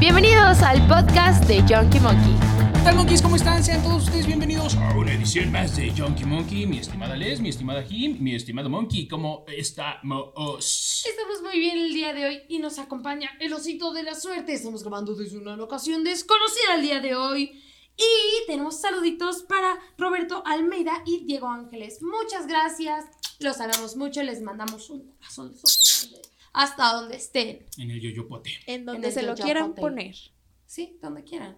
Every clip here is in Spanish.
Bienvenidos al podcast de Junkie Monkey. ¿Qué tal, monkeys? ¿Cómo están? Sean todos ustedes bienvenidos a una edición más de Junkie Monkey. Mi estimada Les, mi estimada Jim, mi estimado Monkey. ¿Cómo estamos? Estamos muy bien el día de hoy y nos acompaña el osito de la suerte. Estamos grabando desde una locación desconocida el día de hoy. Y tenemos saluditos para Roberto Almeida y Diego Ángeles. Muchas gracias. Los amamos mucho. Les mandamos un corazón grande hasta donde estén. En el yoyopote. En donde En se lo quieran poner. Sí, donde quieran.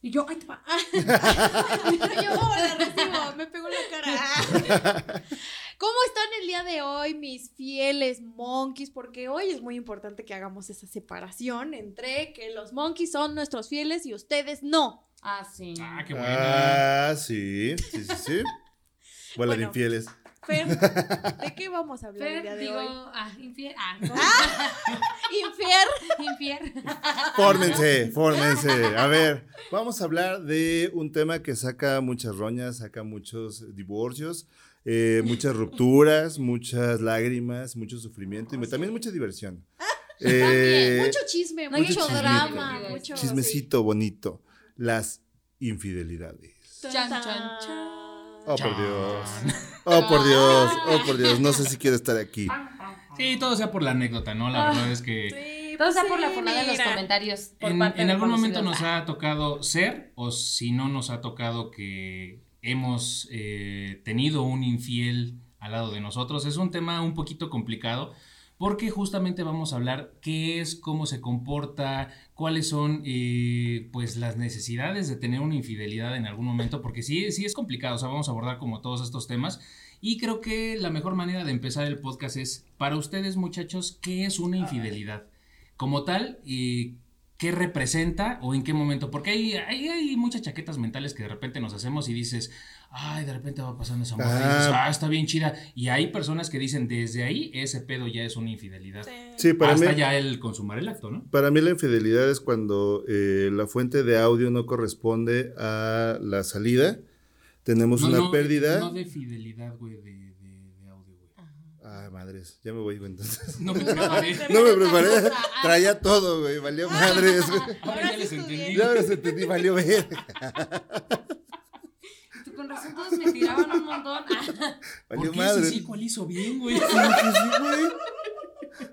Y yo, ay, te va. yo, oh, la recibo, me pegó la cara. ¿Cómo están el día de hoy, mis fieles monkeys? Porque hoy es muy importante que hagamos esa separación entre que los monkeys son nuestros fieles y ustedes no. Ah, sí. Ah, qué buena. Ah, sí, sí, sí, sí. De Bueno. infieles. Fer, ¿de qué vamos a hablar el día Fer, de digo, hoy? ah, infier. Ah, no. Infier. infier. Fórmense, fórmense. A ver, vamos a hablar de un tema que saca muchas roñas, saca muchos divorcios, eh, muchas rupturas, muchas lágrimas, mucho sufrimiento y también mucha diversión. Eh, Mucho chisme, mucho chismito. drama, mucho chismecito bonito. Las infidelidades. Chan, chan, chan. Oh, por Dios. Oh, por Dios. Oh, por Dios. No sé si quiero estar aquí. Sí, todo sea por la anécdota, ¿no? La verdad es que Sí, Todo pues sea por la fornada de los comentarios. Por en, parte en de algún momento nos ha tocado ser, o si no nos ha tocado que hemos eh, tenido un infiel al lado de nosotros. Es un tema un poquito complicado porque justamente vamos a hablar qué es, cómo se comporta, cuáles son eh, pues las necesidades de tener una infidelidad en algún momento, porque sí, sí es complicado, o sea, vamos a abordar como todos estos temas. Y creo que la mejor manera de empezar el podcast es, para ustedes muchachos, ¿qué es una infidelidad? Como tal, eh, ¿qué representa o en qué momento? Porque hay, hay, hay muchas chaquetas mentales que de repente nos hacemos y dices, ay, de repente va pasando esa morra y dices, Ah. ah, está bien chida. Y hay personas que dicen, desde ahí, ese pedo ya es una infidelidad. Sí, para Hasta mí, ya el consumar el acto, ¿no? para mí la infidelidad es cuando eh, la fuente de audio no corresponde a la salida. Tenemos No, una no, pérdida. No de fidelidad, güey, de, de, de audio, güey. Ay, madres, ya me voy, güey, entonces. No me preparé. No me preparé, traía todo, güey, valió madres, güey. Ahora ya les entendí. Ya se entendí, valió ver. Razón todos me tiraban un montón. Ah, Valió ¿Por qué madres. sí, sí, cuál hizo bien, güey? Dije sí, güey.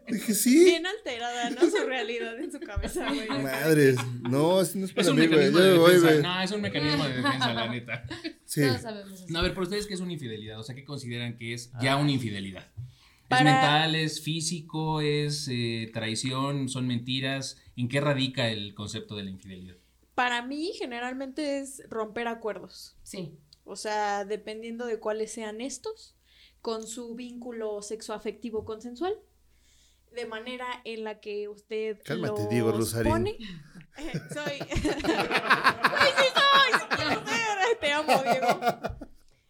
Dije sí. Bien alterada, ¿no? Su realidad en su cabeza, güey. Madres. No, así no es Es para un mí, güey. me voy, güey. No, es un mecanismo de defensa, la neta. Sí. Todos sabemos eso. No, a ver, por ustedes, ¿qué es una infidelidad? O sea, ¿qué consideran que es ya una infidelidad? ¿Es Para- mental, es físico, es eh, traición, son mentiras? ¿En qué radica el concepto de la infidelidad? Para mí, generalmente es romper acuerdos. Sí. O sea, dependiendo de cuáles sean estos, con su vínculo sexoafectivo consensual, de manera en la que usted Cálmate, los Diego Rosarín. pone. Eh, soy. ¡Ay, sí soy! Te amo, Diego.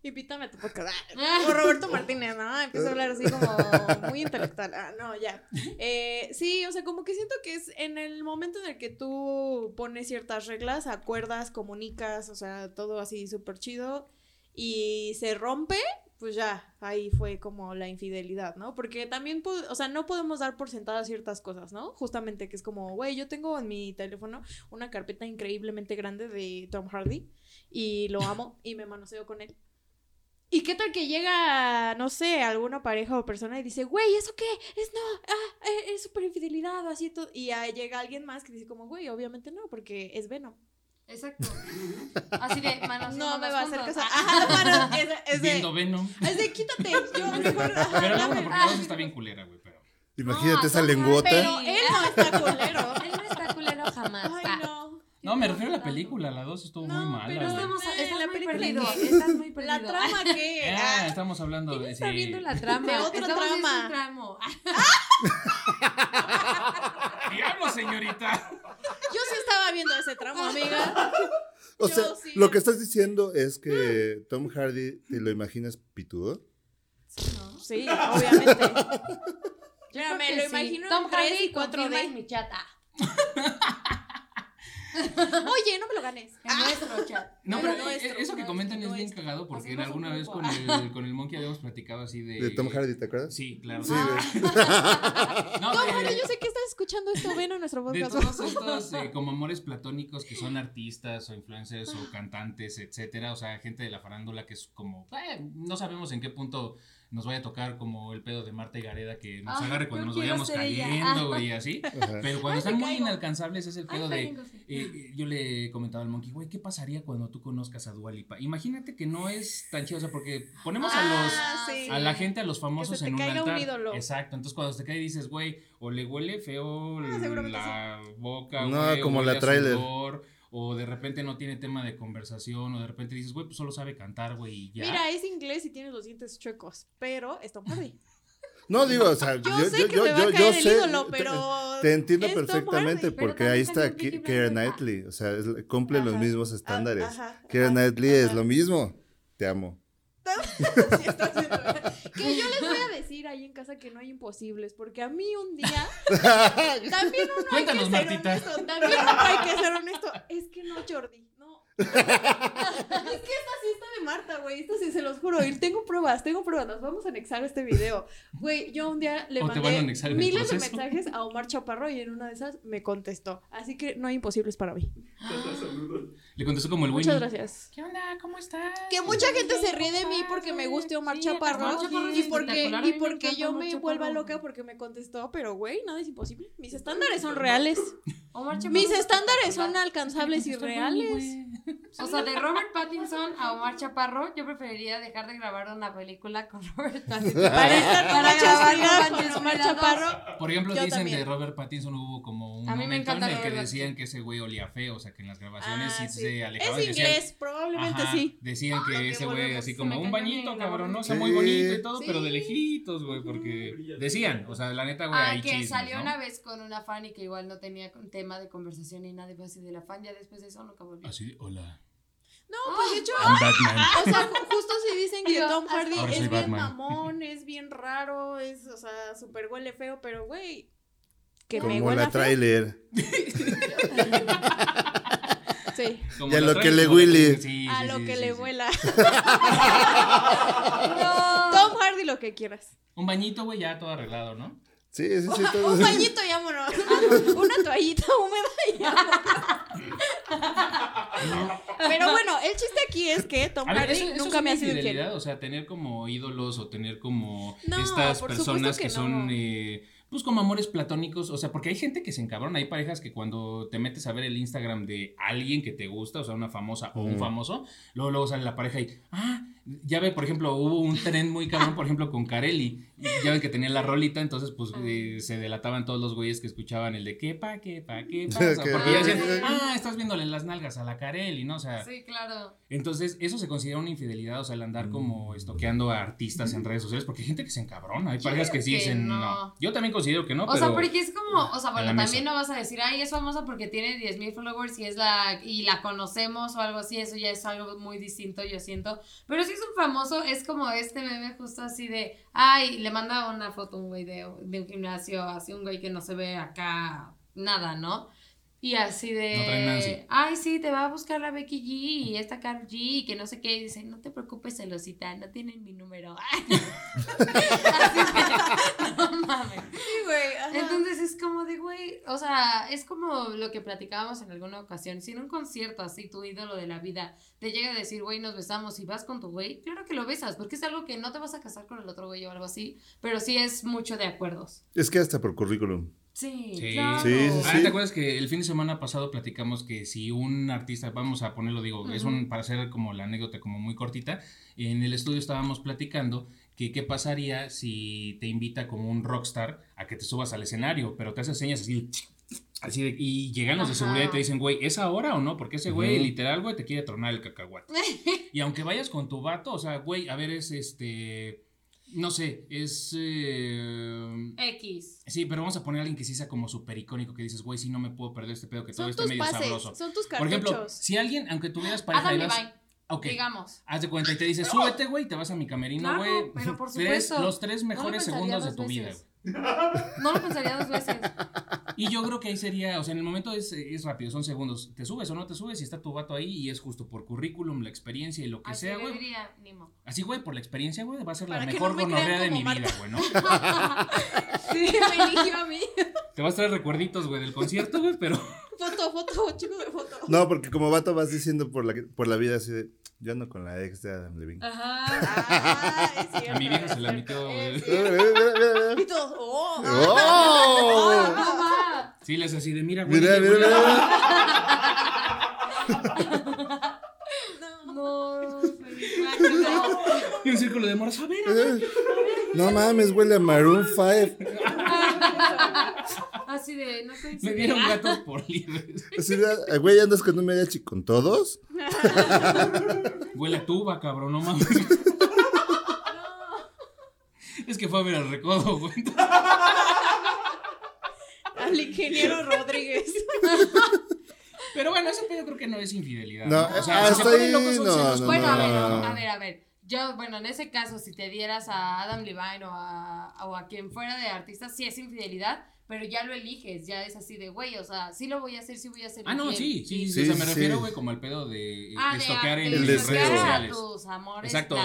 Invítame a tu podcast. Ah, Como Roberto Martínez, ¿no? Empiezo a hablar así como muy intelectual. Ah, no, ya. Eh, sí, o sea, como que siento que es en el momento en el que tú pones ciertas reglas, acuerdas, comunicas, o sea, todo así súper chido y se rompe, pues ya, ahí fue como la infidelidad, ¿no? Porque también, o sea, no podemos dar por sentadas ciertas cosas, ¿no? Justamente que es como, güey, yo tengo en mi teléfono una carpeta increíblemente grande de Tom Hardy y lo amo y me manoseo con él. ¿Y qué tal que llega, no sé, alguna pareja o persona y dice, güey, ¿eso qué? Es no, ah, eh, es súper infidelidad, así todo. Y ahí llega alguien más que dice como, güey, obviamente no, porque es Venom. Exacto. Así de manos. No me va a hacer caso. Ah. Ajá, mano, es, es de, Viendo Venom. es de quítate, yo mejor, ajá, Pero no, bueno, porque a veces está bien culera, güey, pero... Imagínate No, esa Tom lengüota. Pero él no está culero. Él no está culero jamás. Ay, Ah. no. No, me refiero a la película, la 2 estuvo No, muy mala, pero. Estamos, Eh, estás la muy película perdido. Estás muy perdido. La trama que. Ah, ah, estamos hablando de... Está sí. viendo la trama. De otro trama. un tramo. ¡Diablo, señorita! Yo sí estaba viendo ese tramo, amiga. O Yo sea, sí. lo que estás diciendo es que Tom Hardy, ¿te lo imaginas pitudo? Sí, obviamente. Mira, Creo me que lo sí. imagino Tom en 3 Hardy y 4D. confirma en mi chat. Ah, Oye, no me lo ganes. en nuestro chat. No, Pero pero nuestro, eh, eso que no, comentan es bien nuestro. cagado porque en alguna vez con el, con el Monkey habíamos platicado así de... De Tom Hardy, ¿te acuerdas? Sí, claro. Sí, Ah. No, de- Mario, yo sé que estás escuchando esto, ven a nuestro De podcast. todos estos eh, como amores platónicos que son artistas o influencers o cantantes, etcétera, o sea, gente de la farándula que es como, eh, no sabemos en qué punto nos vaya a tocar como el pedo de Marta y Gareda que nos Ah, agarre cuando nos vayamos cayendo, y así. Ajá. Pero cuando Ay, están muy inalcanzables es el pedo de, eh, yo le comentaba al Monkey, güey, ¿qué pasaría cuando tú conozcas a Dualipa? Imagínate que no es tan chido, o sea, porque ponemos a los Ah, sí. a la gente, a los famosos te en un caiga un altar. ídolo. Exacto. Entonces cuando te cae dices, güey, o le huele feo Ah, la boca, No, güey, o como huele la a tráiler. sudor, o de repente no tiene tema de conversación, o de repente dices, güey, pues solo sabe cantar, güey, y ya. Mira, es inglés y tiene los dientes chuecos, pero es Tom Hardy. No, digo, o sea, Yo, sé que me va a caer el ídolo, pero. Te entiendo perfectamente porque ahí está salió Ki- Peaky Keira Blinders. Knightley, o sea, es- cumple los mismos estándares. Ah, ajá, Keira ajá, Knightley es lo mismo. Te amo. Sí, está haciendo- que yo les voy a decir ahí en casa que no hay imposibles, porque a mí un día también uno Cuéntanos, hay que ser Martita. honesto, también uno hay que ser honesto. Es que no, Jordi. es que esta sí está de Marta, güey, esta sí se los juro, y tengo pruebas, tengo pruebas, nos vamos a anexar este video. Güey, yo un día le mandé miles de mensajes a Omar Chaparro y en una de esas me contestó. Así que no hay imposibles para mí. Le contestó como el Winnie. Muchas gracias. ¿Qué onda? ¿Cómo estás? Que mucha gente se ríe de mí porque me guste Omar Sí, Chaparro Omar Chaparro es y porque, y porque yo me Chaparro. vuelva loca porque me contestó, pero güey, nada es imposible. Mis estándares son reales. Omar Mis es estándares son alcanzables y reales. O sea, de Robert Pattinson a Omar Chaparro, yo preferiría dejar de grabar una película con Robert Pattinson. Para estar Para grabar con Omar. Chaparro. Por ejemplo, Yo dicen también. de Robert Pattinson hubo como un A mí me momento en el que decían que ese güey olía feo, o sea, que en las grabaciones Ah, sí, sí. se alejaba Es y decían, inglés, probablemente Ajá, sí. Decían que que ese güey así como un bañito, cabrón, no, o Sí. sea, muy bonito y todo, Sí. pero de lejitos, güey, porque decían, o sea, la neta, güey, Ah, hay que chismes, salió ¿no? una vez con una fan y que igual no tenía tema de conversación ni nada, y así de la fan, ya después de eso nunca volvió. Así, de, No, pues de hecho, Batman. o sea, ju- justo si dicen que Yo, Tom Hardy Ahora es bien Batman. mamón, es bien raro, es, o sea, súper huele feo, pero güey, que me Como huela la feo. tráiler. Sí. Como Y a la lo que le la huele. sí, A lo que le. No. Tom Hardy lo que quieras. Un bañito, güey, ya todo arreglado, ¿no? Sí, sí, sí. todo- Un bañito y vámonos. Una toallita húmeda y vámonos. Pero bueno, el chiste aquí es que Tom ver, Hardy eso, eso nunca me ha sido infiel. o sea, tener como ídolos o tener como No, estas personas que, que son, no. eh, pues como amores platónicos, o sea, porque hay gente que se encabrona, hay parejas que cuando te metes a ver el Instagram de alguien que te gusta, o sea, una famosa o un Mm. famoso, luego, luego sale la pareja y, ah, ya ve, por ejemplo, hubo un tren muy cabrón, por ejemplo, con Carelli, ya ven que tenía la rolita, entonces pues Ah. eh, se delataban todos los güeyes que escuchaban el de qué pa, qué pa, qué pa, o sea, porque ya decían, Ah. estás viéndole las nalgas a la Carelli, ¿no? O sea, Sí, claro. entonces, eso se considera una infidelidad, o sea, el andar como estoqueando a artistas en redes sociales, porque hay gente que se encabrona, hay parejas que sí que dicen no. no. Yo también considero que no, O pero sea, porque es como, o sea, bueno, también no vas a decir, ay, es famosa porque tiene 10.000 followers y es la, y la conocemos o algo así, eso ya es algo muy distinto, yo siento. Pero si es un famoso, es como este meme justo así de, ay, le manda una foto a un güey de, de un gimnasio, así un güey que no se ve acá nada, ¿no? Y así de, No ay, sí, te va a buscar la Becky G y esta Carl G y que no sé qué, y dice, no te preocupes, celosita, no tienen mi número. así mames. Sí, güey. ajá. Entonces es como de, güey, o sea, es como lo que platicábamos en alguna ocasión. Si en un concierto así tu ídolo de la vida te llega a decir, güey, nos besamos y vas con tu güey, claro que lo besas, porque es algo que no te vas a casar con el otro güey o algo así, pero sí es mucho de acuerdos. Es que hasta por currículum. Sí, Sí. claro. Sí, sí, Ah. ¿te acuerdas que el fin de semana pasado platicamos que si un artista, vamos a ponerlo, digo, es un, para hacer como la anécdota como muy cortita, en el estudio estábamos platicando que qué pasaría si te invita como un rockstar a que te subas al escenario, pero te hace señas así, así de, y llegan los de seguridad y te dicen, güey, ¿es ahora o no? Porque ese güey, literal, güey, te quiere tronar el cacahuate. y aunque vayas con tu vato, o sea, güey, a ver, es este, no sé, es... eh, X. Sí, pero vamos a poner a alguien que sí sea como súper icónico, que dices, güey, sí, no me puedo perder este pedo, que todo Son esté tus medio pases, sabroso. son tus Por cartuchos. ejemplo, si alguien, aunque tuvieras pareja Adam vas... Levine, Ok, digamos. haz de cuenta y te dice, súbete, güey, te vas a mi camerino, Claro, güey. pero por Tres- supuesto. los tres No lo mejores segundos de tu vida, güey. No lo pensaría dos veces. Y yo creo que ahí sería, o sea, en el momento es, es rápido, son segundos. Te subes o no te subes y está tu vato ahí y es justo por currículum, la experiencia y lo que Así sea, güey. Así, güey, por la experiencia, güey, va a ser la Para mejor no me gonorrea crean de mi Marta. vida, güey, ¿no? Sí, me eligió a mí. Te vas a traer recuerditos, güey, del concierto, güey, pero. Foto, foto, chico de foto. No, porque como vato vas diciendo por la, por la vida así de, yo ando con la ex de Adam Levine. Ajá. Ah, es cierto. A mi vieja se la metió, Eh, güey. sí. Mira, mira, mira, mira. Y todos, oh. ¡Oh! Mamá. Sí, les así de, mira, güey. Mira, mira, mira. No, Y un círculo de moras. A ver, a ver. No mames, huele a Maroon 5. Así de, no sé Me dieron gatos por libres. Así "Ah, güey, andas con un mariachi con todos. Huele a tuba, cabrón, no mames. Es que fue a ver al recodo, güey. Al ingeniero Rodríguez. Pero bueno, ese pedo creo que no es infidelidad. No, o sea, hasta si se ponen ahí, locos no, no, Bueno, a ver, no. a ver, a ver. Yo, bueno, en ese caso, si te dieras a Adam Levine o a, o a quien fuera de artista, sí es infidelidad, pero ya lo eliges, ya es así de, güey, o sea, sí lo voy a hacer, sí voy a hacer Ah, no, sí, sí, sí, Sí, o sea, me sí, refiero, güey, como al pedo de Ah, de de, estoquear de en El las redes sociales. tus amores Exacto.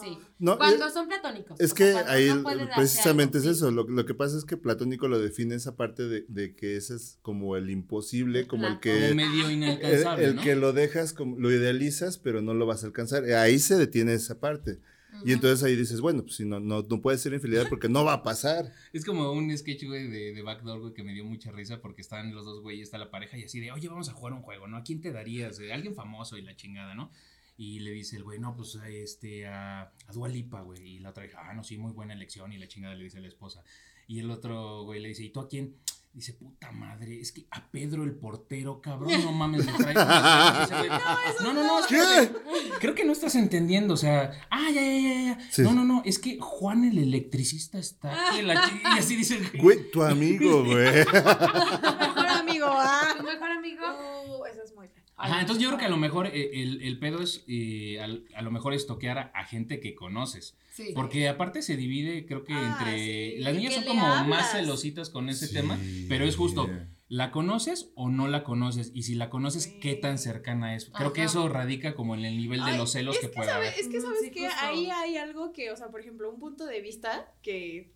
Sí. No, cuando son platónicos. Es o que ahí no precisamente es eso. Lo, lo que pasa es que platónico lo define esa parte de, de que ese es como el imposible, como el que medio el, inalcanzable, el ¿no? que lo dejas, como, lo idealizas, pero no lo vas a alcanzar. Ahí se detiene esa parte. Y entonces ahí dices, bueno, pues si no, no, no puede ser infidelidad porque no va a pasar. Es como un sketch, güey, de, de Backdoor, güey, que me dio mucha risa porque están los dos güeyes, está la pareja y así de, oye, vamos a jugar un juego, ¿no? ¿A quién te darías? Alguien famoso y la chingada, ¿no? Y le dice el güey, no, pues este, a, a Dua Lipa, güey. Y la otra dice, ah, no, sí, muy buena elección. Y la chingada le dice a la esposa. Y el otro güey le dice, ¿y tú a quién? Dice, puta madre, es que a Pedro el portero, cabrón, no mames, le trae. No, no, no, ¿Qué? espérate. Creo que no estás entendiendo, o sea, ah, ya, ya, ya, ya. Sí. No, no, no, es que Juan el electricista está aquí. la y así dice el Güey, tu amigo, güey. Mejor amigo, ah. Tu mejor amigo. Uh, eso es muy feo. Ajá, entonces yo creo que a lo mejor eh, el, el pedo es, eh, a, lo mejor es toquear a, a gente que conoces. Sí. Porque aparte se divide, creo que Ah, entre... sí, Las ¿de niñas son como hablas? más celositas con ese Sí. tema, pero es justo, ¿la conoces o no la conoces? Y si la conoces, Sí. ¿qué tan cercana es? Creo que eso radica como en el nivel de Ay, los celos es que, que pueda sabe- haber. Es que sabes sí, que ahí hay algo que, o sea, por ejemplo, un punto de vista que,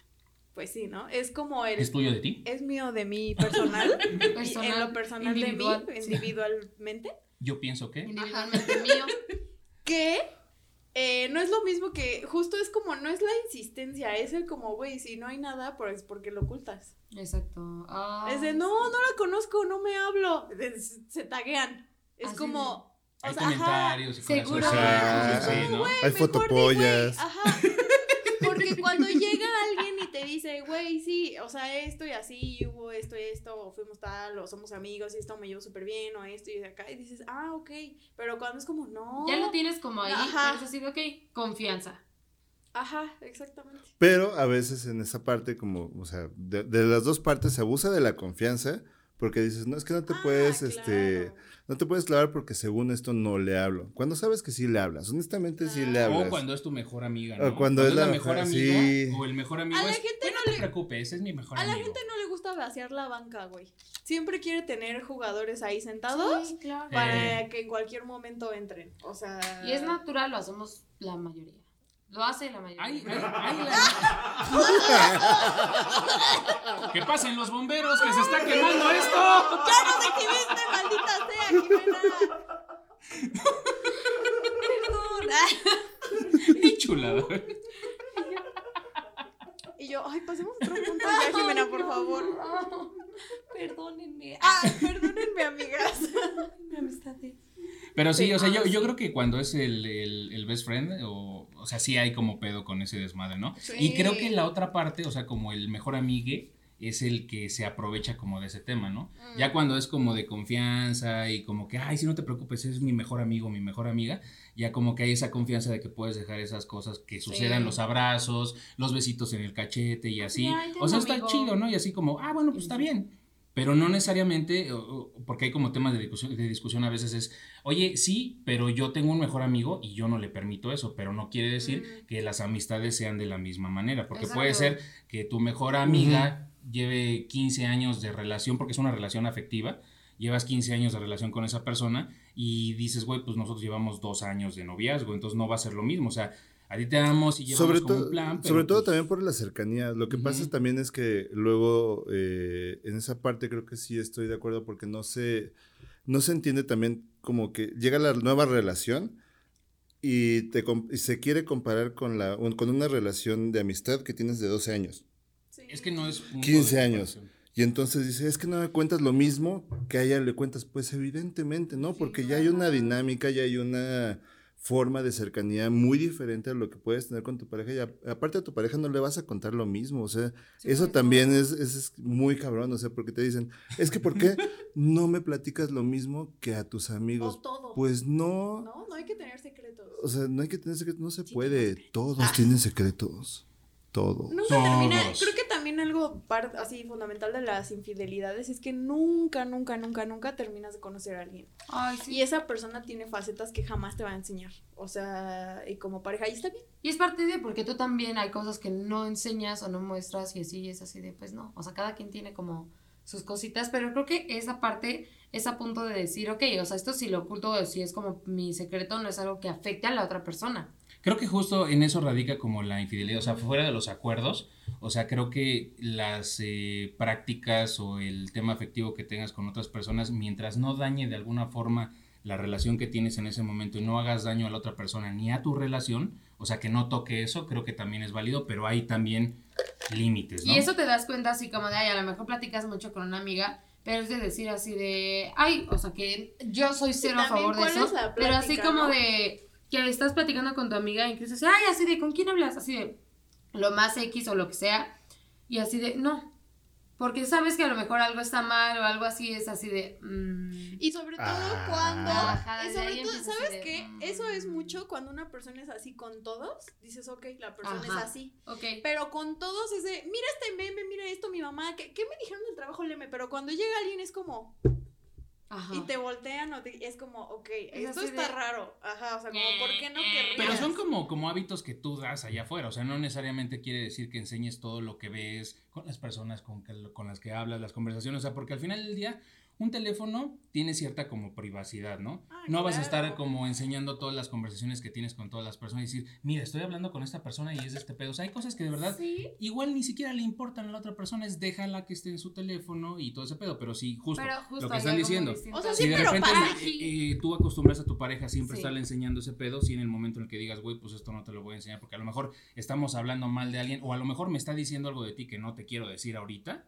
pues sí, ¿no? Es como el... ¿Es tuyo de ti? es mío de mí personal, Personal, en lo personal individual, de mí, individualmente, Yo pienso que... Individualmente mío. que eh, no es lo mismo que, justo es como, no es la insistencia, es el como, güey, si no hay nada, pues porque lo ocultas. Exacto. Ah, es de, no, no la conozco, no me hablo, de- se taguean. Es Así como, o Hay sea, ajá, y Seguro. corazoncitos, sí, ¿no? Hay di, fotopollas. Ajá. Porque cuando llega alguien y te dice, güey, sí, o sea, esto y así, y hubo esto y esto, o fuimos tal, o somos amigos y esto me llevo súper bien, o esto y de acá, y dices, ah, ok. Pero cuando es como, no. Ya lo tienes como ahí. Ajá. Es así, ok, confianza. Ajá, exactamente. Pero a veces en esa parte, como, o sea, de, de las dos partes se abusa de la confianza porque dices, no, es que no te Ah, puedes, este, no te puedes clavar porque según esto no le hablo. Cuando sabes que sí le hablas, honestamente sí le hablas. O cuando es tu mejor amiga, O ¿no? cuando es la mejor mejor- amiga sí. o el mejor amigo A la es, gente "Güey, no, no te le- preocupes, es mi mejor A la amigo. gente no le gusta vaciar la banca, güey. Siempre quiere tener jugadores ahí sentados Sí, claro. para Eh. que en cualquier momento entren. O sea. Y es natural, lo hacemos la mayoría. Lo hace la mayoría. Ay, ay, ay, la- que pasen los bomberos, que se está quemando esto. ¡Ya nos exhibiste, maldita sea, Jimena! Perdón. Qué chulada. Y yo, ay, pasemos otro punto ya, Jimena, por favor. Perdónenme. Ah, perdónenme, amigas. mi amistad es- Pero sí, o sea, yo, yo creo que cuando es el, el, el best friend, o, o sea, sí hay como pedo con ese desmadre, ¿no? Sí. Y creo que la otra parte, o sea, como el mejor amigue, es el que se aprovecha como de ese tema, ¿no? Mm. Ya cuando es como de confianza y como que, ay, si no te preocupes, es mi mejor amigo, mi mejor amiga, ya como que hay esa confianza de que puedes dejar esas cosas que sucedan, Sí. los abrazos, los besitos en el cachete y así. ay, o sea, está amigo. chido, ¿no? Y así como, ah, bueno, pues está bien. Pero no necesariamente, porque hay como temas de discusión, de discusión a veces es, oye, sí, pero yo tengo un mejor amigo y yo no le permito eso, pero no quiere decir Mm. que las amistades sean de la misma manera, porque Exacto. puede ser que tu mejor amiga lleve 15 años de relación, porque es una relación afectiva, llevas 15 años de relación con esa persona y dices, güey, pues nosotros llevamos dos años de noviazgo, entonces no va a ser lo mismo, o sea, a ti te damos y llevamos Sobre, como un plan. pero, sobre todo pues, también por la cercanía. Lo que pasa Ujú. también es que luego eh, en esa parte creo que sí estoy de acuerdo porque no se, no se entiende también como que llega la nueva relación y, te, y se quiere comparar con, la, un- con una relación de amistad que tienes de 12 años. Es que no es... punto 15 de años. Y entonces dice, es que no me cuentas lo mismo que a ella le cuentas. Pues evidentemente, ¿no? Porque ya hay una dinámica, ya hay una forma de cercanía muy diferente a lo que puedes tener con tu pareja. Y a- aparte a tu pareja no le vas a contar lo mismo. O sea, Sí, eso también es, es- es muy cabrón. O sea, porque te dicen, es que ¿por qué no me platicas lo mismo que a tus amigos? O todo. Pues no. No, no hay que tener secretos. O sea, no hay que tener secretos, no se Sí, puede. Todos tienen secretos. Todos. Nunca termina. Todos. Creo que también algo así fundamental de las infidelidades es que nunca, nunca, nunca, nunca terminas de conocer a alguien. Ay, sí. Y esa persona tiene facetas que jamás te va a enseñar. O sea, y como pareja, y está bien. Y es parte de, porque tú también hay cosas que no enseñas o no muestras y así es así de, pues no. O sea, cada quien tiene como sus cositas, pero creo que esa parte es a punto de decir, ok, o sea, esto si lo oculto o si es como mi secreto, no es algo que afecte a la otra persona. Creo que justo en eso radica como la infidelidad, o sea, fuera de los acuerdos, o sea, creo que las eh, prácticas o el tema afectivo que tengas con otras personas, mientras no dañe de alguna forma la relación que tienes en ese momento y no hagas daño a la otra persona ni a tu relación, o sea, que no toque eso, creo que también es válido, pero hay también límites, ¿no? Y eso te das cuenta así como de, ay, a lo mejor platicas mucho con una amiga, pero es de decir así de, ay, o sea, que yo soy cero a favor de eso, es pero así como ¿no? de que estás platicando con tu amiga y incluso así, ay, así de, ¿con quién hablas? Así de, lo más X o lo que sea, y así de, no, porque sabes que a lo mejor algo está mal o algo así, es así de, mm, Y sobre todo Ah. cuando. Desde sobre todo, ¿sabes de, qué? mm. Eso es mucho cuando una persona es así con todos. Dices, ok, la persona Ajá. es así. ok. Pero con todos es de, mira este meme, mira esto, mi mamá. ¿Qué, qué me dijeron del trabajo leme? Pero cuando llega alguien es como. Ajá. Y te voltean o te- es como, ok, Es esto está de- raro. Ajá, o sea, como, ¿por qué no Eh, querrías? Pero son como, como hábitos que tú das allá afuera, o sea, no necesariamente quiere decir que enseñes todo lo que ves con las personas con, que- con las que hablas, las conversaciones, o sea, porque al final del día un teléfono tiene cierta como privacidad, ¿no? Ah, no vas a estar como enseñando todas las conversaciones que tienes con todas las personas y decir, mira, estoy hablando con esta persona y es de este pedo, o sea, hay cosas que de verdad Sí. igual ni siquiera le importan a la otra persona, es déjala que esté en su teléfono y todo ese pedo, pero sí, justo, Pero justo lo que están diciendo. O sea, Si de pero repente para- eh, eh, tú acostumbras a tu pareja siempre Sí. estarle enseñando ese pedo, si en el momento en el que digas, güey, pues esto no te lo voy a enseñar, porque a lo mejor estamos hablando mal de alguien, o a lo mejor me está diciendo algo de ti que no te quiero decir ahorita,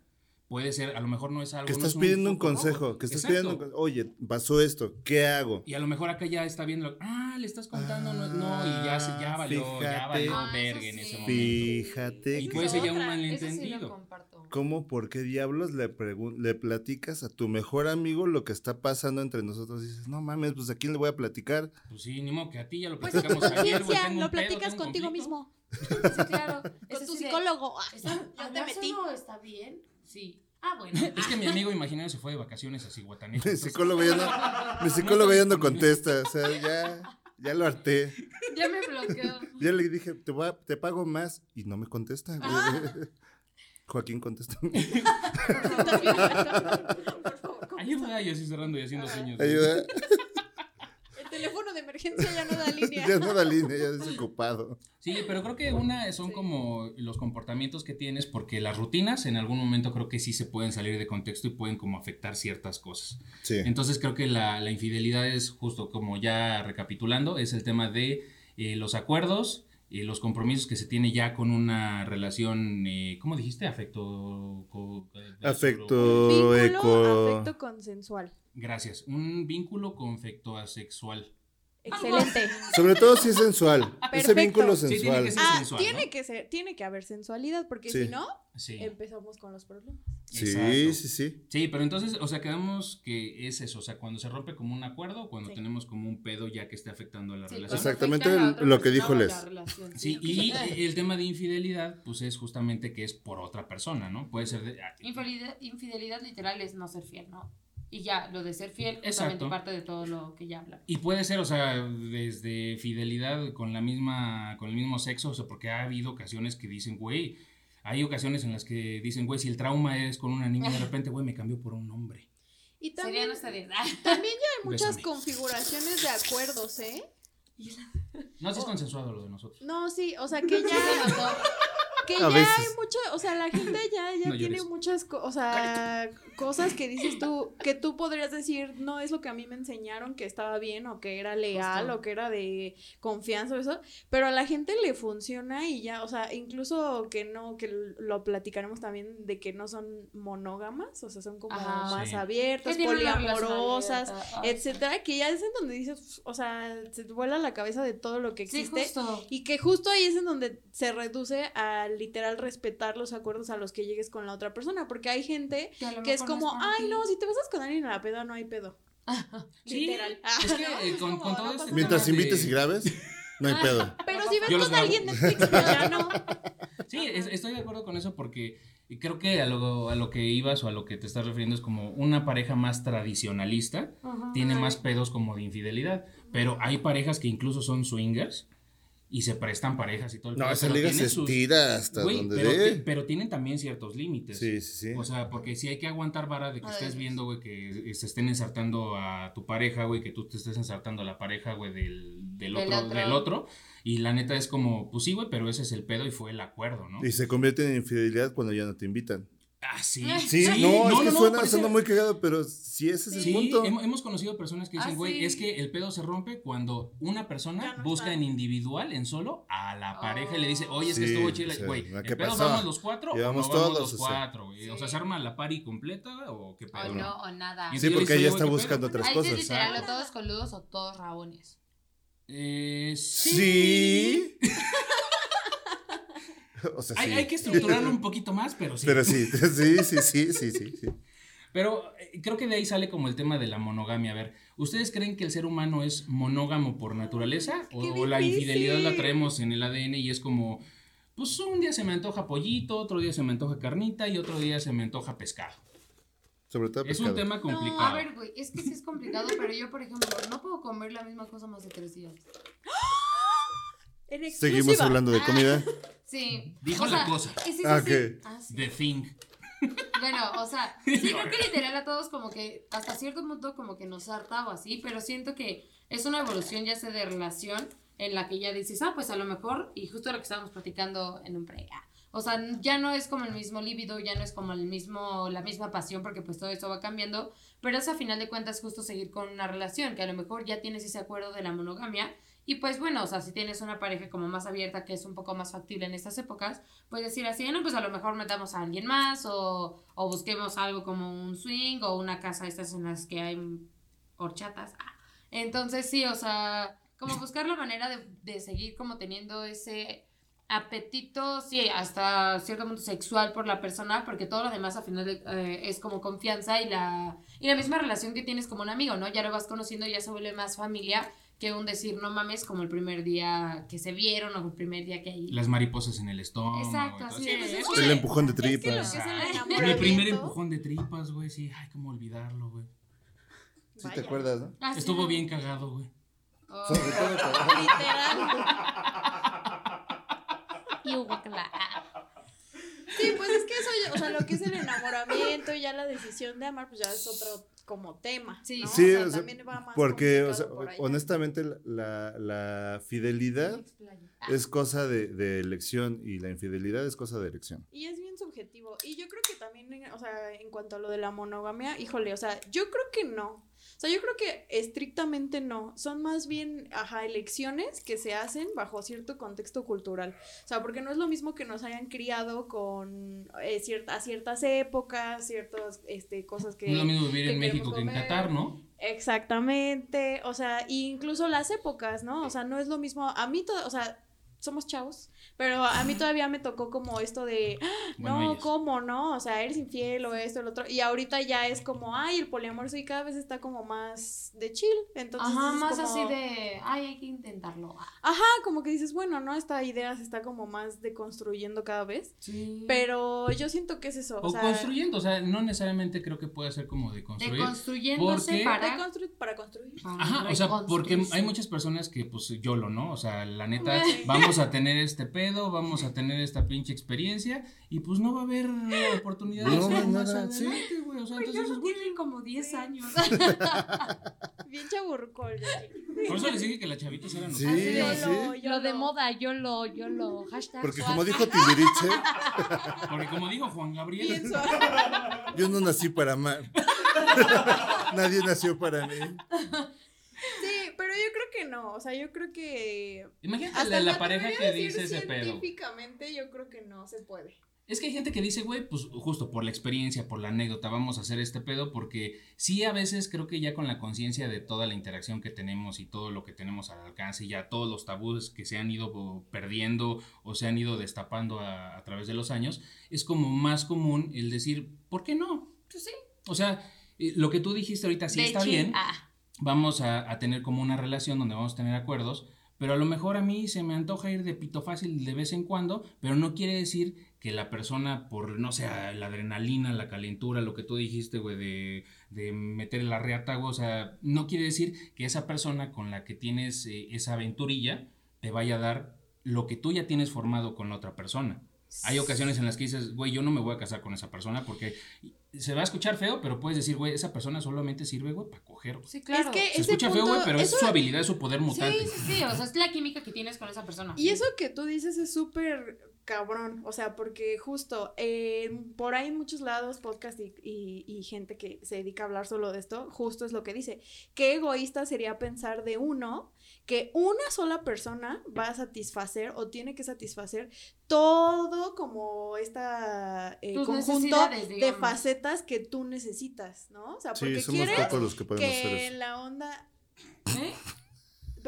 puede ser, a lo mejor no es algo... Que no estás es pidiendo un consejo, rojo. que estás Exacto. pidiendo, oye, pasó esto, ¿qué hago? Y a lo mejor acá ya está viendo, ah, le estás contando, no, no, y ya, se- ya valió, ya Fíjate. valió Ah, verga en ese momento. Fíjate Y puede ser ya un sí malentendido. lo comparto. ¿Cómo, por qué diablos le, le platicas a tu mejor amigo lo que está pasando entre nosotros? Y dices, no mames, pues a quién le voy a platicar. Pues sí, ni modo que a ti ya lo Pues platicamos ayer, conciencia, tengo lo un platicas contigo conflicto. mismo. Sí, claro. Es Con tu de, psicólogo. Ah, ¿está- ya te ¿hablar metí. solo está bien? Sí. Ah, bueno. Es que mi amigo imaginario se fue de vacaciones a Cihuatanejo. Mi psicólogo ya no, mi psicólogo ya no contesta, o sea, ya, ya lo harté. Ya me bloqueó. Ya le dije, te, voy a- te pago más y no me contesta. güey. Joaquín contesta. Por favor, ¿cómo? Ayuda, y así cerrando y haciendo sueños. Ayuda. El teléfono de emergencia ya no da línea. Ya no da línea, ya desocupado. Sí, pero creo que una son Sí. como los comportamientos que tienes, porque las rutinas en algún momento creo que sí se pueden salir de contexto y pueden como afectar ciertas cosas. Sí. Entonces creo que la, la infidelidad es justo como ya recapitulando, es el tema de eh, los acuerdos, eh, los compromisos que se tiene ya con una relación, eh, ¿cómo dijiste? Afecto... co- eh, Afecto. Vínculo, eco. afecto consensual. Gracias. Un vínculo confecto asexual. Excelente. Sobre todo si es sensual. Ese Perfecto. vínculo Sí, tiene sensual. que ser Ah, sensual, tiene ¿no? que ser, tiene que haber sensualidad, porque Sí. si no, Sí. empezamos con los problemas. Sí, Exacto. sí, sí. Sí, pero entonces, o sea, quedamos que es eso, o sea, cuando se rompe como un acuerdo cuando Sí. tenemos como un pedo ya que esté afectando a la Sí, relación. Exactamente lo que dijo Les. relación, Sí, y el tema de infidelidad, pues es justamente que es por otra persona, ¿no? Puede ser de... ah, Infidelidad, infidelidad literal es no ser fiel, ¿no? Y ya, lo de ser fiel es parte de todo lo que ya habla. Y puede ser, o sea, desde fidelidad con la misma, con el mismo sexo, o sea, porque ha habido ocasiones que dicen, güey, hay ocasiones en las que dicen, güey, si el trauma es con una niña, de repente, güey, me cambió por un hombre. Y Sería también, nuestra dieta. también ya hay muchas Bésame. configuraciones de acuerdos, ¿eh? No, sí es consensuado lo de nosotros. No, sí, o sea que ya. Que A ya veces. hay mucho, o sea, la gente ya, ya No tiene muchas co- o sea, cosas que dices tú, que tú podrías decir, no es lo que a mí me enseñaron que estaba bien o que era leal Justo. o que era de confianza o eso, pero a la gente le funciona y ya, o sea, incluso que no, que lo platicaremos también de que no son monógamas, o sea, son como Ajá. más Sí. abiertas, poliamorosas, abierta. Etcétera, que ya es en donde dices, o sea, se te vuela la cabeza de todo lo que Sí, existe. justo. Y que justo ahí es en donde se reduce a literal respetar los acuerdos a los que llegues con la otra persona. Porque hay gente Que, a es como, ay, no, si te besas con alguien en la peda, no hay pedo. Sí, Literal. Es eh, con, con todo este Mientras de- invites y grabes, no hay pedo. Pero si ves con alguien Netflix, pues ya no. Sí, es- estoy de acuerdo con eso porque creo que a lo, a lo que ibas o a lo que te estás refiriendo es como una pareja más tradicionalista Ajá. tiene más pedos como de infidelidad, pero hay parejas que incluso son swingers y se prestan parejas y todo el No, esa pero liga se tienen sus- estira hasta Güey, donde pero, dé. ti- pero tienen también ciertos límites. Sí, sí, sí. O sea, porque si hay que aguantar vara de que Ay, estés Dios. viendo, güey, que se estén ensartando a tu pareja, güey, que tú te estés ensartando a la pareja, güey, del, del, Del otro, otro. del otro. Y la neta es como, pues sí, güey, pero ese es el pedo y fue el acuerdo, ¿no? Y se convierte en infidelidad cuando ya no te invitan. Ah, sí. Sí, no, es que suena, parece- muy cagado, pero sí ese es el Sí, punto. hem- hemos conocido personas que dicen, Ah, güey, sí. es que el pedo se rompe cuando una persona no busca está. en individual, en solo, a la pareja y le dice, oye, es que Sí, estuvo chila, güey, ¿qué ¿el pedo pasó? vamos los cuatro o no vamos todos, los o sea. cuatro, güey? O sea, Sí. ¿se arma la party completa o qué pedo? O no, o nada. Y Sí, porque ella está buscando otras cosas. es literal, Ah. o todos coludos o todos rabones. Eh, sí. O sea, Hay, sí. hay que estructurarlo un poquito más, pero sí. Pero sí, sí, sí, sí, sí, sí, sí. Pero eh, creo que de ahí sale como el tema de la monogamia. A ver, ¿ustedes creen que el ser humano es monógamo por naturaleza? ¿O, ¡Qué o la infidelidad la traemos en el ADN y es como, pues un día se me antoja pollito, otro día se me antoja carnita y otro día se me antoja pescado? Sobre todo Es un pescado. tema complicado. A ver, güey, es que sí es complicado, pero yo, por ejemplo, no puedo comer la misma cosa más de tres días. En Seguimos hablando de comida. Sí. Dijo o la sea, cosa. es- es Ah, así. ok. Ah, sí. The thing. Bueno, o sea, sí, creo que literal a todos como que hasta cierto punto como que nos harta o así, pero siento que es una evolución ya sea de relación en la que ya dices, ah, pues a lo mejor, y justo lo que estábamos platicando en un pre, ah, o sea, ya no es como el mismo líbido, ya no es como el mismo, la misma pasión, porque pues todo eso va cambiando, pero es a final de cuentas justo seguir con una relación, que a lo mejor ya tienes ese acuerdo de la monogamia, y pues bueno, o sea, si tienes una pareja como más abierta, que es un poco más factible en estas épocas, pues decir así, no, pues a lo mejor metamos a alguien más o, o busquemos algo como un swing o una casa estas en las que hay horchatas. Ah. Entonces sí, o sea, como buscar la manera de, de seguir como teniendo ese apetito, sí, hasta cierto punto sexual por la persona, porque todo lo demás al final de- eh, es como confianza y la, y la misma relación que tienes como un amigo, ¿no? Ya lo vas conociendo, ya se vuelve más familia que un decir, no mames, como el primer día que se vieron o el primer día que ahí. Las mariposas en el estómago. Exacto, así es. Sí, Eso eso El es- empujón de Es que lo que tripas. es el primer empujón de tripas, güey, sí, ay, cómo olvidarlo, güey. Sí te acuerdas, ¿no? Ah, Estuvo bien cagado, güey. Oh. Sobre todo para- Literal. Y guacala. Sí, pues es que eso, ya- o sea, lo que es el enamoramiento y ya la decisión de amar, pues ya es otro como tema. Sí. ¿no? Sí, o sea, o sea, también va más Porque, o sea, por honestamente, la, la fidelidad es cosa de, de elección y la infidelidad es cosa de elección. Y es bien subjetivo. Y yo creo que también, o sea, en cuanto a lo de la monogamia, híjole, o sea, yo creo que no. O sea, yo creo que estrictamente no. Son más bien, ajá, elecciones que se hacen bajo cierto contexto cultural. O sea, porque no es lo mismo que nos hayan criado con eh, cierta, a ciertas épocas, ciertas este, cosas que... No es lo mismo vivir que en México que en. Qatar, ¿no? Exactamente, o sea, incluso las épocas, ¿no? O sea, no es lo mismo, a mí todo, o sea, somos chavos, pero a mí todavía me tocó como esto de, "Ah, Bueno, no, ellos. ¿cómo no? O sea, eres infiel o esto, el otro, y ahorita ya es como, ay, el poliamor sí cada vez está como más de chill, entonces Ajá, es más como- así de, ay, hay que intentarlo. Ah, Ajá, como que dices, bueno, ¿no? Esta idea se está como más deconstruyendo cada vez, Sí. pero yo siento que es eso, O o sea, construyendo, o sea, no necesariamente creo que pueda ser como de construir. Deconstruyéndose porque- para... deconstru- para construir. para Ajá, o sea, porque hay muchas personas que, pues, YOLO, ¿no? O sea, la neta, Güey. Vamos a tener este pedo, vamos a tener esta pinche experiencia, y pues no va a haber oportunidad de No, no, más nada, sí. adelante, güey. O sea, Güey, entonces, güey, tienen como 10 años. Bien bien chaburrucol. Por eso les dije que las chavitas eran los Sí, Así de sí. YOLO, Lo de moda, yo lo, yo lo, hashtag. Porque swag. como dijo Timbiriche, Porque como dijo Juan Gabriel, Pienso. yo no nací para amar. Nadie nació para mí. Sí, pero yo creo que no. O sea, yo creo que. imagínate Hasta la, pareja que dice ese pedo. Científicamente, yo creo que no se puede. Es que hay gente que dice, güey, pues justo por la experiencia, por la anécdota, vamos a hacer este pedo porque sí a veces creo que ya con la conciencia de toda la interacción que tenemos y todo lo que tenemos al alcance, y ya todos los tabúes que se han ido perdiendo o se han ido destapando a, a través de los años, es como más común el decir, ¿por qué no? Pues sí. O sea, eh, lo que tú dijiste ahorita sí De está bien, Ah, vamos a, a tener como una relación donde vamos a tener acuerdos, pero a lo mejor a mí se me antoja ir de pito fácil de vez en cuando, pero no quiere decir que la persona por, no sé, la adrenalina, la calentura, lo que tú dijiste, güey, de, de meter la reata, o sea, no quiere decir que esa persona con la que tienes eh, esa aventurilla te vaya a dar lo que tú ya tienes formado con la otra persona. Hay ocasiones en las que dices, güey, yo no me voy a casar con esa persona porque se va a escuchar feo, pero puedes decir, güey, esa persona solamente sirve, güey, para coger. güey. sí, claro. Es que Se escucha feo, güey, pero es su habilidad, es su poder mutante. Sí, sí, sí. O sea, es la química que tienes con esa persona. Y eso que tú dices es súper cabrón, o sea, porque justo eh, por ahí en muchos lados, podcast y, y- y gente que se dedica a hablar solo de esto, justo es lo que dice. Qué egoísta sería pensar de uno que una sola persona va a satisfacer o tiene que satisfacer todo como esta eh, conjunto de facetas que tú necesitas, ¿no? O sea, porque Sí, somos quieres pocos los que podemos hacer que eso. la onda, ¿Eh?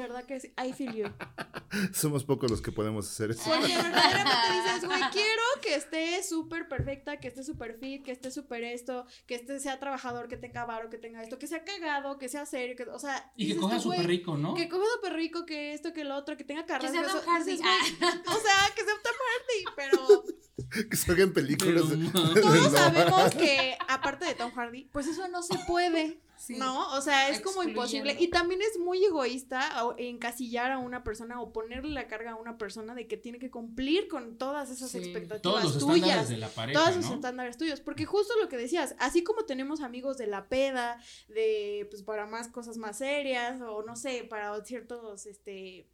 ¿Verdad que sí? I feel you. Somos pocos los que podemos hacer eso. Porque verdaderamente dices, güey, quiero que esté súper perfecta, que esté súper fit, que esté súper esto, que este sea trabajador, que tenga varo, que tenga esto, que sea cagado, que sea serio, que, o sea, Y que coja súper rico, ¿no? Que coja súper rico, que esto, que lo otro, que tenga Que carreras. sea Tom Hardy. o Ah. sea, que sea Tom Hardy, pero Que salgan películas. Pero, de- ma- todos sabemos que, aparte de Tom Hardy, pues eso no se puede. Sí. ¿No? O sea, es como imposible. Y también es muy egoísta o- encasillar a una persona o ponerle la carga a una persona de que tiene que cumplir con todas esas Sí. expectativas Todos los estándares tuyas. de la pareja, Todos esos ¿no? estándares tuyos. Porque justo lo que decías, así como tenemos amigos de la peda, de pues para más cosas más serias, o no sé, para ciertos este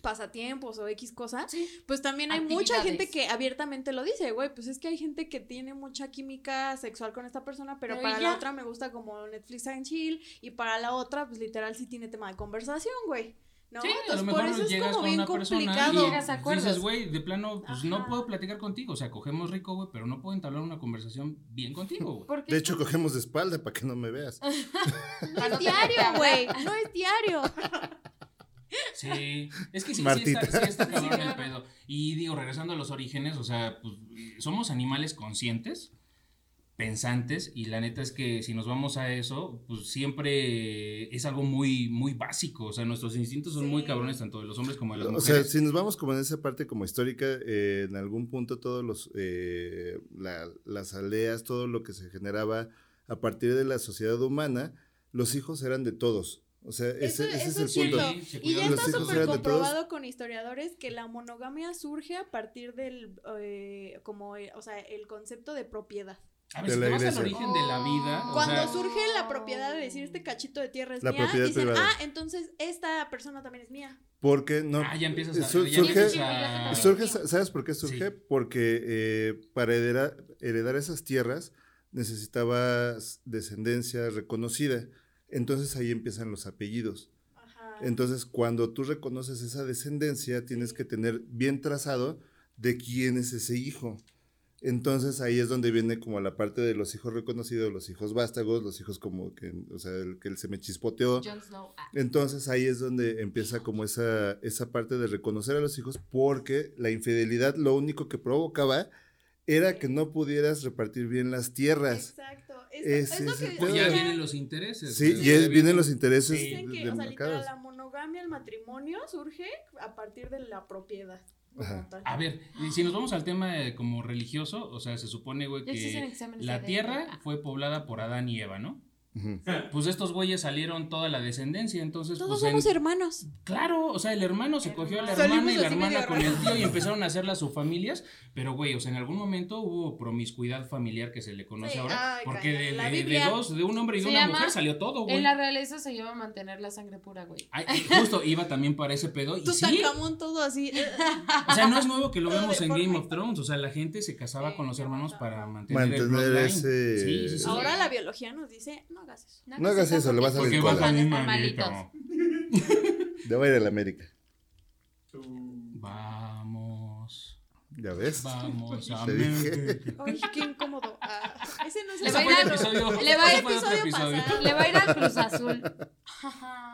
pasatiempos o X cosas, Sí. pues también hay mucha gente que abiertamente lo dice, güey, pues es que hay gente que tiene mucha química sexual con esta persona, pero, Pero para la otra me gusta como Netflix and chill, y para la otra, pues literal sí tiene tema de conversación, güey. ¿No? Sí, a lo Entonces, mejor por eso es llegas como con bien una persona complicado. y Llegas a acuerdos. dices, güey, de plano, pues no puedo platicar contigo, o sea, cogemos rico, güey, pero no puedo entablar una conversación bien contigo, güey. Porque De hecho, cogemos de espalda para que no me veas. No es diario, güey, no es diario. Sí, es que sí, sí está, sí está cabrón el pedo. Y digo, regresando a los orígenes, o sea, pues somos animales conscientes, pensantes, y la neta es que si nos vamos a eso, pues siempre es algo muy, muy básico. O sea, nuestros instintos son muy cabrones, tanto de los hombres como de las O sea, mujeres. si nos vamos como en esa parte como histórica, eh, en algún punto todos los eh, la- las aldeas, todo lo que se generaba a partir de la sociedad humana, los hijos eran de todos. O sea, Eso, ese, ese eso es el punto. Sí, Y ya está súper comprobado con historiadores que la monogamia surge a partir del, eh, como, eh, o sea, el concepto de propiedad. A ver, si te vas al origen de la vida, o Cuando sea, surge la propiedad de decir este cachito de tierra es La mía, propiedad dicen, privada. ah, entonces esta persona también es mía. Porque no. ah, ya empiezas a... Su- ya surge- empiezas a- Surge, ¿sabes por qué surge? Sí. Porque eh, para heredar, heredar esas tierras necesitabas descendencia reconocida. Entonces ahí empiezan los apellidos. Ajá. Entonces, cuando tú reconoces esa descendencia, tienes que tener bien trazado de quién es ese hijo. Entonces ahí es donde viene como la parte de los hijos reconocidos, los hijos vástagos, los hijos como que, o sea, el que él se me chispoteó. Ah. Entonces ahí es donde empieza como esa, esa parte de reconocer a los hijos porque la infidelidad lo único que provocaba era que no pudieras repartir bien las tierras. Exacto. Es, es lo es Pues ya vienen los intereses. Sí, y es- vienen los intereses Sí. Dicen que, de- o sea, literal, la monogamia, el matrimonio surge a partir de la propiedad. A ver, si nos vamos al tema eh, como religioso, o sea, se supone, güey, que la tierra fue poblada por Adán y Eva, ¿no? Pues estos güeyes salieron toda la descendencia, entonces Todos pues en- somos hermanos. Claro, o sea, el hermano se cogió a la Salimos hermana y la hermana con el tío y empezaron a hacerlas sus familias, pero güey, o sea, en algún momento hubo promiscuidad familiar que se le conoce Sí, ahora, ay, porque de, dos, de un hombre y de una llama- mujer salió todo, güey. En la realeza se llama mantener la sangre pura, güey. Ay, justo iba también para ese pedo y sí, Tutankamón todo así. o sea, no es nuevo que lo vemos en. Game of Thrones, o sea, la gente se casaba Sí, con los hermanos para mantener, el Mantener bloodline. ese- Sí, sí, sí. Ahora la biología nos dice, no hagas eso. No hagas eso, le vas a Porque salir vas cola. a. Ya voy a ir a la América. Vamos, ¿Ya ves? vamos a. América. Ay, qué incómodo. Ah, ese no es Le el va a ir al- episodio. le va a ir- episodio. Le va a ir al Cruz Azul.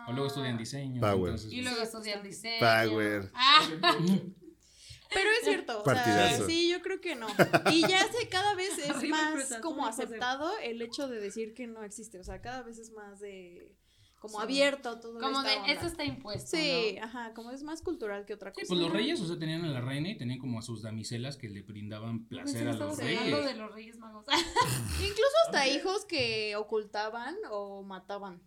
O luego estudian diseño. Power. entonces, Y pues, luego estudian diseño. Power. Ah, Pero es cierto, o sea, sí, yo creo que no. Y ya sé, cada vez es más como aceptado el hecho de decir que no existe. O sea, cada vez es más de como Sí. abierto todo como esta de, onda. esto está impuesto. Sí, ¿no? ajá, como es más cultural que otra Sí, cosa. pues los reyes, o sea, tenían a la reina y tenían como a sus damiselas que le brindaban placer a Estamos los hablando reyes. de los reyes magos. Incluso hasta hijos que ocultaban o mataban.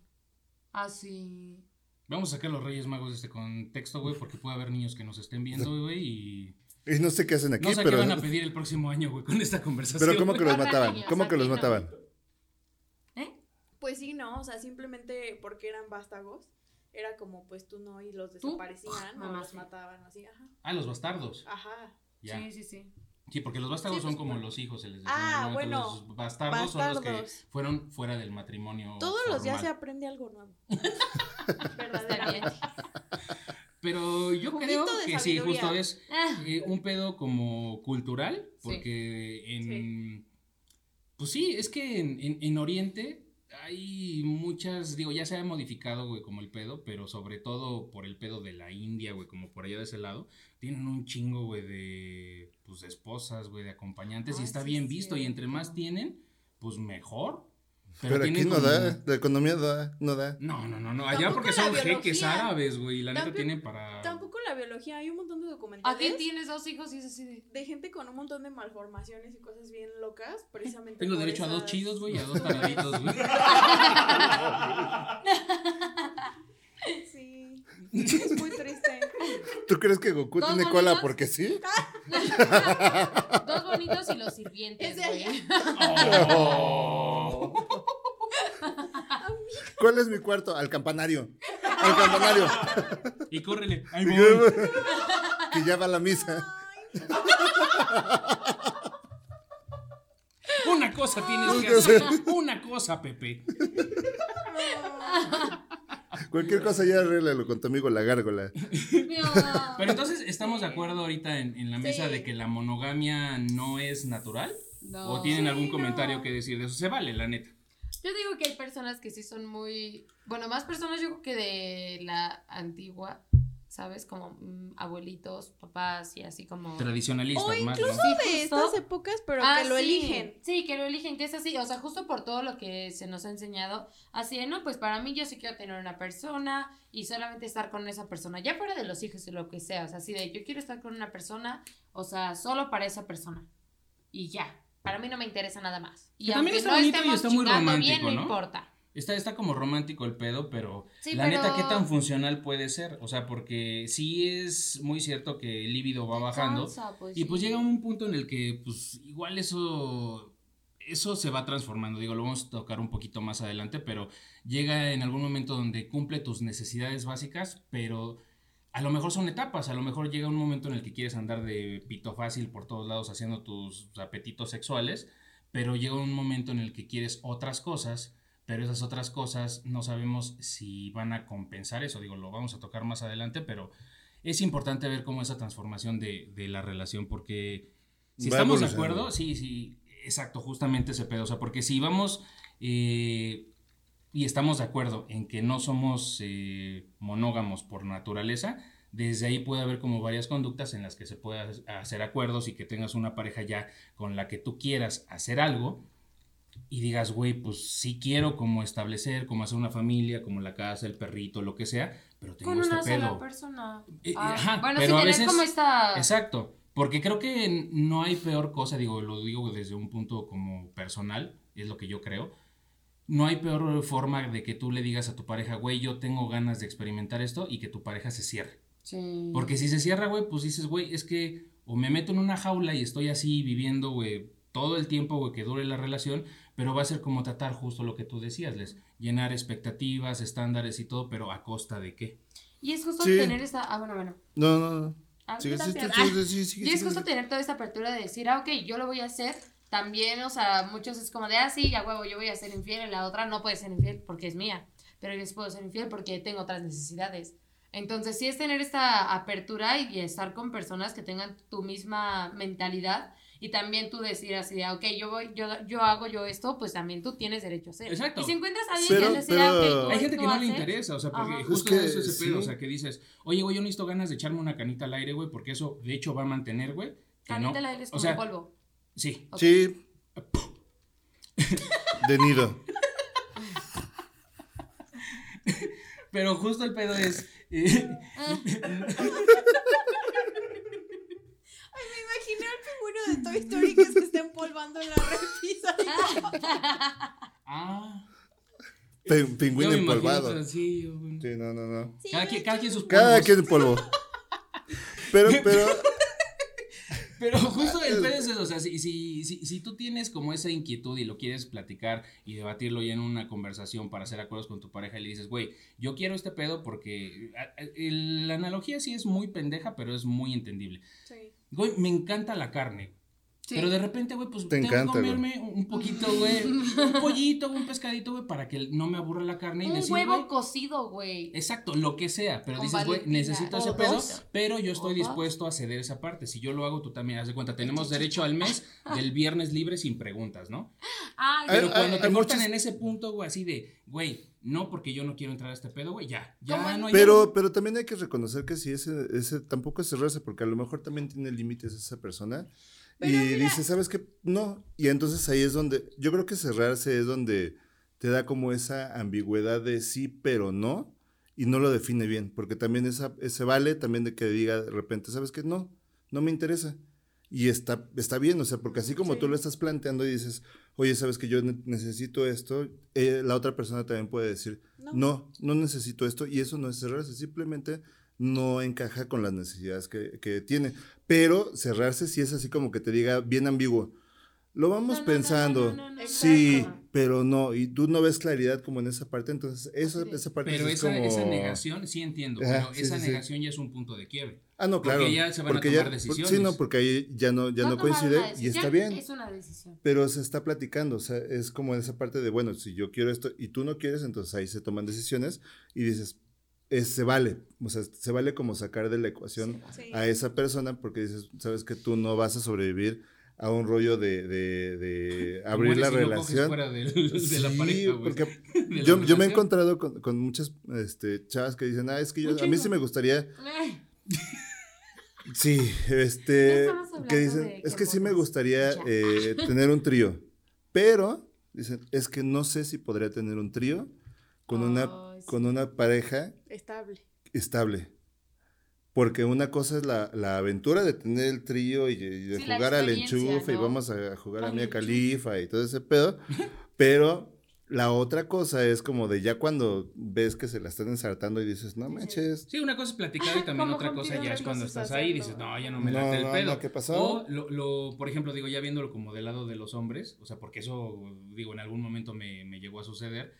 Ah, sí. Vamos a sacar a los reyes magos de este contexto, güey, porque puede haber niños que nos estén viendo, güey, y Y no sé qué hacen aquí, no sé pero. qué van a pedir el próximo año, güey, con esta conversación. Pero ¿cómo que los mataban? ¿Cómo que los mataban? ¿Eh? Pues sí, no, o sea, simplemente porque eran vástagos. Era como, pues tú no, y los ¿Tú? desaparecían o Mamá, los sí. mataban, así, ajá. Ah, los bastardos. Ajá. Ya. Sí, sí, sí. Sí, porque los bastardos Sí, son pues, como los hijos, se les decía. Ah, bueno, Los bastardos, son los que bastardos. fueron fuera del matrimonio. Todos los días se aprende algo nuevo. Verdaderamente. Pero yo creo que sí, justo es Ah, eh, un pedo como cultural, Sí. porque en... Pues sí, es que en, en- en Oriente hay muchas, digo, ya se ha modificado, güey, como el pedo, pero sobre todo por el pedo de la India, güey, como por allá de ese lado, tienen un chingo, güey, de, pues, de esposas, güey, de acompañantes, y está sí, bien visto, y entre más tienen, pues mejor. Pero, aquí no como- da. La economía no da. No da. No, no, no, no, allá Tampoco porque son biología. jeques árabes, güey, y la neta tienen para... Tampoco la biología, hay un montón de documentales Aquí tienes dos hijos y es así de. de gente con un montón de malformaciones y cosas bien locas, precisamente. Tengo derecho a dos chidos, güey, y a dos taraditos, güey. Sí. Es muy triste. ¿Tú crees que Goku ¿Dos tiene cola porque sí? Dos bonitos y los sirvientes. Güey. Oh. ¿Cuál es mi cuarto? Al campanario. Al campanario. Y córrele. Ahí voy. que ya va a la misa. Una cosa tienes que hacer. Una cosa, Pepe. Cualquier cosa ya arréglalo con tu amigo la gárgola. Pero entonces, ¿estamos de acuerdo ahorita en, en la mesa Sí. de que la monogamia no es natural? No. ¿O tienen Sí, algún no. comentario que decir de eso? Se vale, la neta. Yo digo que hay personas que sí son muy. Bueno, más personas yo creo que de la antigua, ¿sabes? Como mm, abuelitos, papás y así como. Tradicionalistas O más, ¿no? incluso Sí, de justo. estas épocas, pero Ah, que lo sí. eligen. Sí, que lo eligen, que es así, o sea, justo por todo lo que se nos ha enseñado, así de, no, pues para mí yo sí quiero tener una persona y solamente estar con esa persona, ya fuera de los hijos y lo que sea, o sea, así de, yo quiero estar con una persona, o sea, solo para esa persona y ya, para mí no me interesa nada más. Y Que también está no bonito y está muy romántico, bien, no ¿no? importa. Está, está como romántico el pedo, pero Sí, la pero- neta, ¿qué tan funcional puede ser? O sea, porque sí es muy cierto que el líbido va bajando. Cansa, pues, Y pues sí. llega un punto en el que, pues, igual eso, eso se va transformando. Digo, lo vamos a tocar un poquito más adelante, pero llega en algún momento donde cumple tus necesidades básicas, pero a lo mejor son etapas. A lo mejor llega un momento en el que quieres andar de pito fácil por todos lados haciendo tus apetitos sexuales, pero llega un momento en el que quieres otras cosas. Pero esas otras cosas no sabemos si van a compensar eso. Digo, lo vamos a tocar más adelante, pero es importante ver cómo esa transformación de, de la relación, porque si Va estamos de acuerdo, sí, sí, exacto, justamente ese pedo. O sea, porque si vamos eh, y estamos de acuerdo en que no somos eh, monógamos por naturaleza, desde ahí puede haber como varias conductas en las que se puede hacer acuerdos y que tengas una pareja ya con la que tú quieras hacer algo y digas, güey, pues sí quiero como establecer, como hacer una familia, como la casa, el perrito, lo que sea, pero tengo Con este una sola pedo. persona. Eh, Ah, ajá, bueno, pero a veces- como esta... Exacto, porque creo que no hay peor cosa, digo, lo digo desde un punto como personal, es lo que yo creo. No hay peor forma de que tú le digas a tu pareja, güey, yo tengo ganas de experimentar esto y que tu pareja se cierre. Sí. Porque si se cierra, güey, pues dices, güey, es que o me meto en una jaula y estoy así viviendo, güey, todo el tiempo, güey, que dure la relación, pero va a ser como tratar justo lo que tú decías, les llenar expectativas, estándares y todo, pero a costa de qué. Y es justo Sí. tener esta. Ah, bueno, bueno. No, no, no. Ah, Sigue, yo sí, también. sí, sí, sí, sí, Y es sí, justo sí. tener toda esta apertura de decir, ah, ok, yo lo voy a hacer. También, o sea, muchos es como de, ah, sí, ya huevo, yo voy a ser infiel. Y la otra no puede ser infiel porque es mía. Pero yo sí puedo ser infiel porque tengo otras necesidades. Entonces, sí es tener esta apertura y estar con personas que tengan tu misma mentalidad. Y también tú decir así de, ah, ok, yo voy, yo, yo hago yo esto, pues también tú tienes derecho a hacer. Exacto. Y si encuentras a alguien Pero- que les diga, pero- ok, tú Hay gente que no le interesa, o sea, porque Ajá. justo Es que eso es ese pedo, sí. o sea, que dices, oye, güey, yo necesito ganas de echarme una canita al aire, güey, porque eso, de hecho, va a mantener, güey, que no. Canita al aire es o como sea, polvo. Sí. Sí. De nido. pero justo el pedo es, eh, Ay, me imaginé al pingüino de Toy Story que se está empolvando en la repisa. ah, yo pingüino imagino empolvado. así, yo, güey. Sí, no, no, no. Sí, cada, quien, cada quien sus Cada polvos. quien en polvo. Pero, pero, Pero justo el pedo es eso, o sea, si, si, si, si tú tienes como esa inquietud y lo quieres platicar y debatirlo ya en una conversación para hacer acuerdos con tu pareja y le dices, güey, yo quiero este pedo porque la analogía sí es muy pendeja, pero es muy entendible. Sí. Güey, me encanta la carne. Sí. Pero de repente, güey, pues Te tengo encanta, que comerme un poquito, güey, un pollito, un pescadito, güey, para que no me aburra la carne y Un decir, huevo güey, cocido, güey. Exacto, lo que sea, pero dices, güey, Valentina. necesito ese O pedo, dos. pero yo estoy O dos. dispuesto a ceder esa parte. Si yo lo hago, tú también haz de cuenta. Tenemos derecho al mes del viernes libre sin preguntas, ¿no? Ay, Pero cuando te hay cortan muchas- en ese punto, güey, así de, güey, no porque yo no quiero entrar a este pedo, güey, ya, Como ya en- no hay pero, pero también hay que reconocer que si ese, ese tampoco es cerrarse, porque a lo mejor también tiene límites esa persona. Pero y mira- dice, ¿sabes qué? No. Y entonces ahí es donde, yo creo que cerrarse es donde te da como esa ambigüedad de sí, pero no, y no lo define bien, porque también esa, ese vale también de que diga de repente, ¿sabes qué? No, no me interesa. Y está, está bien, o sea, porque así como Sí. tú lo estás planteando y dices, oye, ¿sabes que yo ne- necesito esto? Eh, la otra persona también puede decir, No. no, no necesito esto, y eso no es cerrarse, simplemente no encaja con las necesidades que, que tiene. Pero cerrarse sí es así como que te diga bien ambiguo. Lo vamos No, no, no, pensando, no, no, no, no. sí, Exacto. pero no, y tú no ves claridad como en esa parte, entonces esa, esa parte Pero sí es esa, como... esa negación, sí entiendo, Ajá, pero sí, esa sí, sí. negación ya es un punto de quiebre. Ah, no, porque claro. ya se van a porque tomar por- decisiones. Sí, no, porque ahí ya no, ya no, coincide y está bien. Es una decisión. Pero se está platicando, o sea, es como esa parte de, bueno, si yo quiero esto y tú no quieres, entonces ahí se toman decisiones y dices, es- se vale, o sea, se vale como sacar de la ecuación Sí. a esa persona porque dices, sabes que tú no vas a sobrevivir a un rollo de, de, de abrir la si relación. fuera del- de, la Sí, pareja, güey. porque la yo, yo me he encontrado con, con muchas este, chavas que dicen, ah, es que yo, a mí sí me gustaría, Ay, sí, este, estamos hablando que dicen, es que sí me gustaría eh, tener un trío, pero, dicen, es que no sé si podría tener un trío con, una, sí. con una pareja Estable. estable. Porque una cosa es la, la aventura de tener el trío y, y de Sí, jugar al enchufe y vamos a jugar a Mia. Califa y todo ese pedo. Pero la otra cosa es como de ya cuando ves que se la están ensartando y dices, no manches. Sí, una cosa es platicar y también otra cosa ya es cuando estás ahí y dices, no, ya no me No, late el no, pedo. no, ¿qué pasó? O, lo, lo, por ejemplo, digo, ya viéndolo como del lado de los hombres, o sea, porque eso, digo, en algún momento me, me llegó a suceder.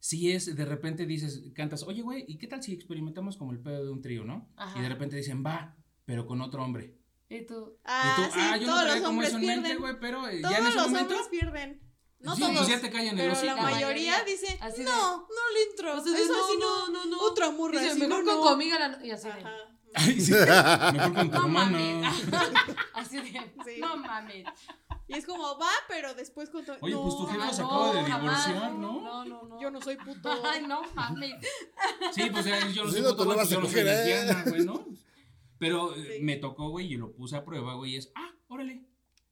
Si es, de repente dices, cantas, oye, güey, ¿y qué tal si experimentamos como el pedo de un trío, no? Ajá. Y de repente dicen, va, pero con otro hombre. Y tú, Ah, y tú, sí, ah, yo no todos traía los como hombres eso en mente, pierden. güey, pero eh, Todos ya en ese los momento. hombres pierden. No sí, todos. pues ya te callan el pero hocico. la La mayoría dice, Así de- no, no le entro. Así de, Eso no, así no, no, no. Otra morra. dice, así, mejor no, con no. tu amiga la- y así de, Ajá. Ay, sí, mejor con tu no hermano. mames. así de, Sí. no mames. Y es como, va, pero después con. Oye, no, pues tu jefa Ah, se no, acaba de jamás. divorciar, ¿no? No, no, no. Yo no soy puto. Ay, no mames. Sí, pues yo no Sí, soy puto, tú no güey, vas pues, a yo no soy coger, ¿eh? lesbiana, güey, ¿no? Pero eh, Sí. me tocó, güey, y lo puse a prueba, güey, y es, ah, órale.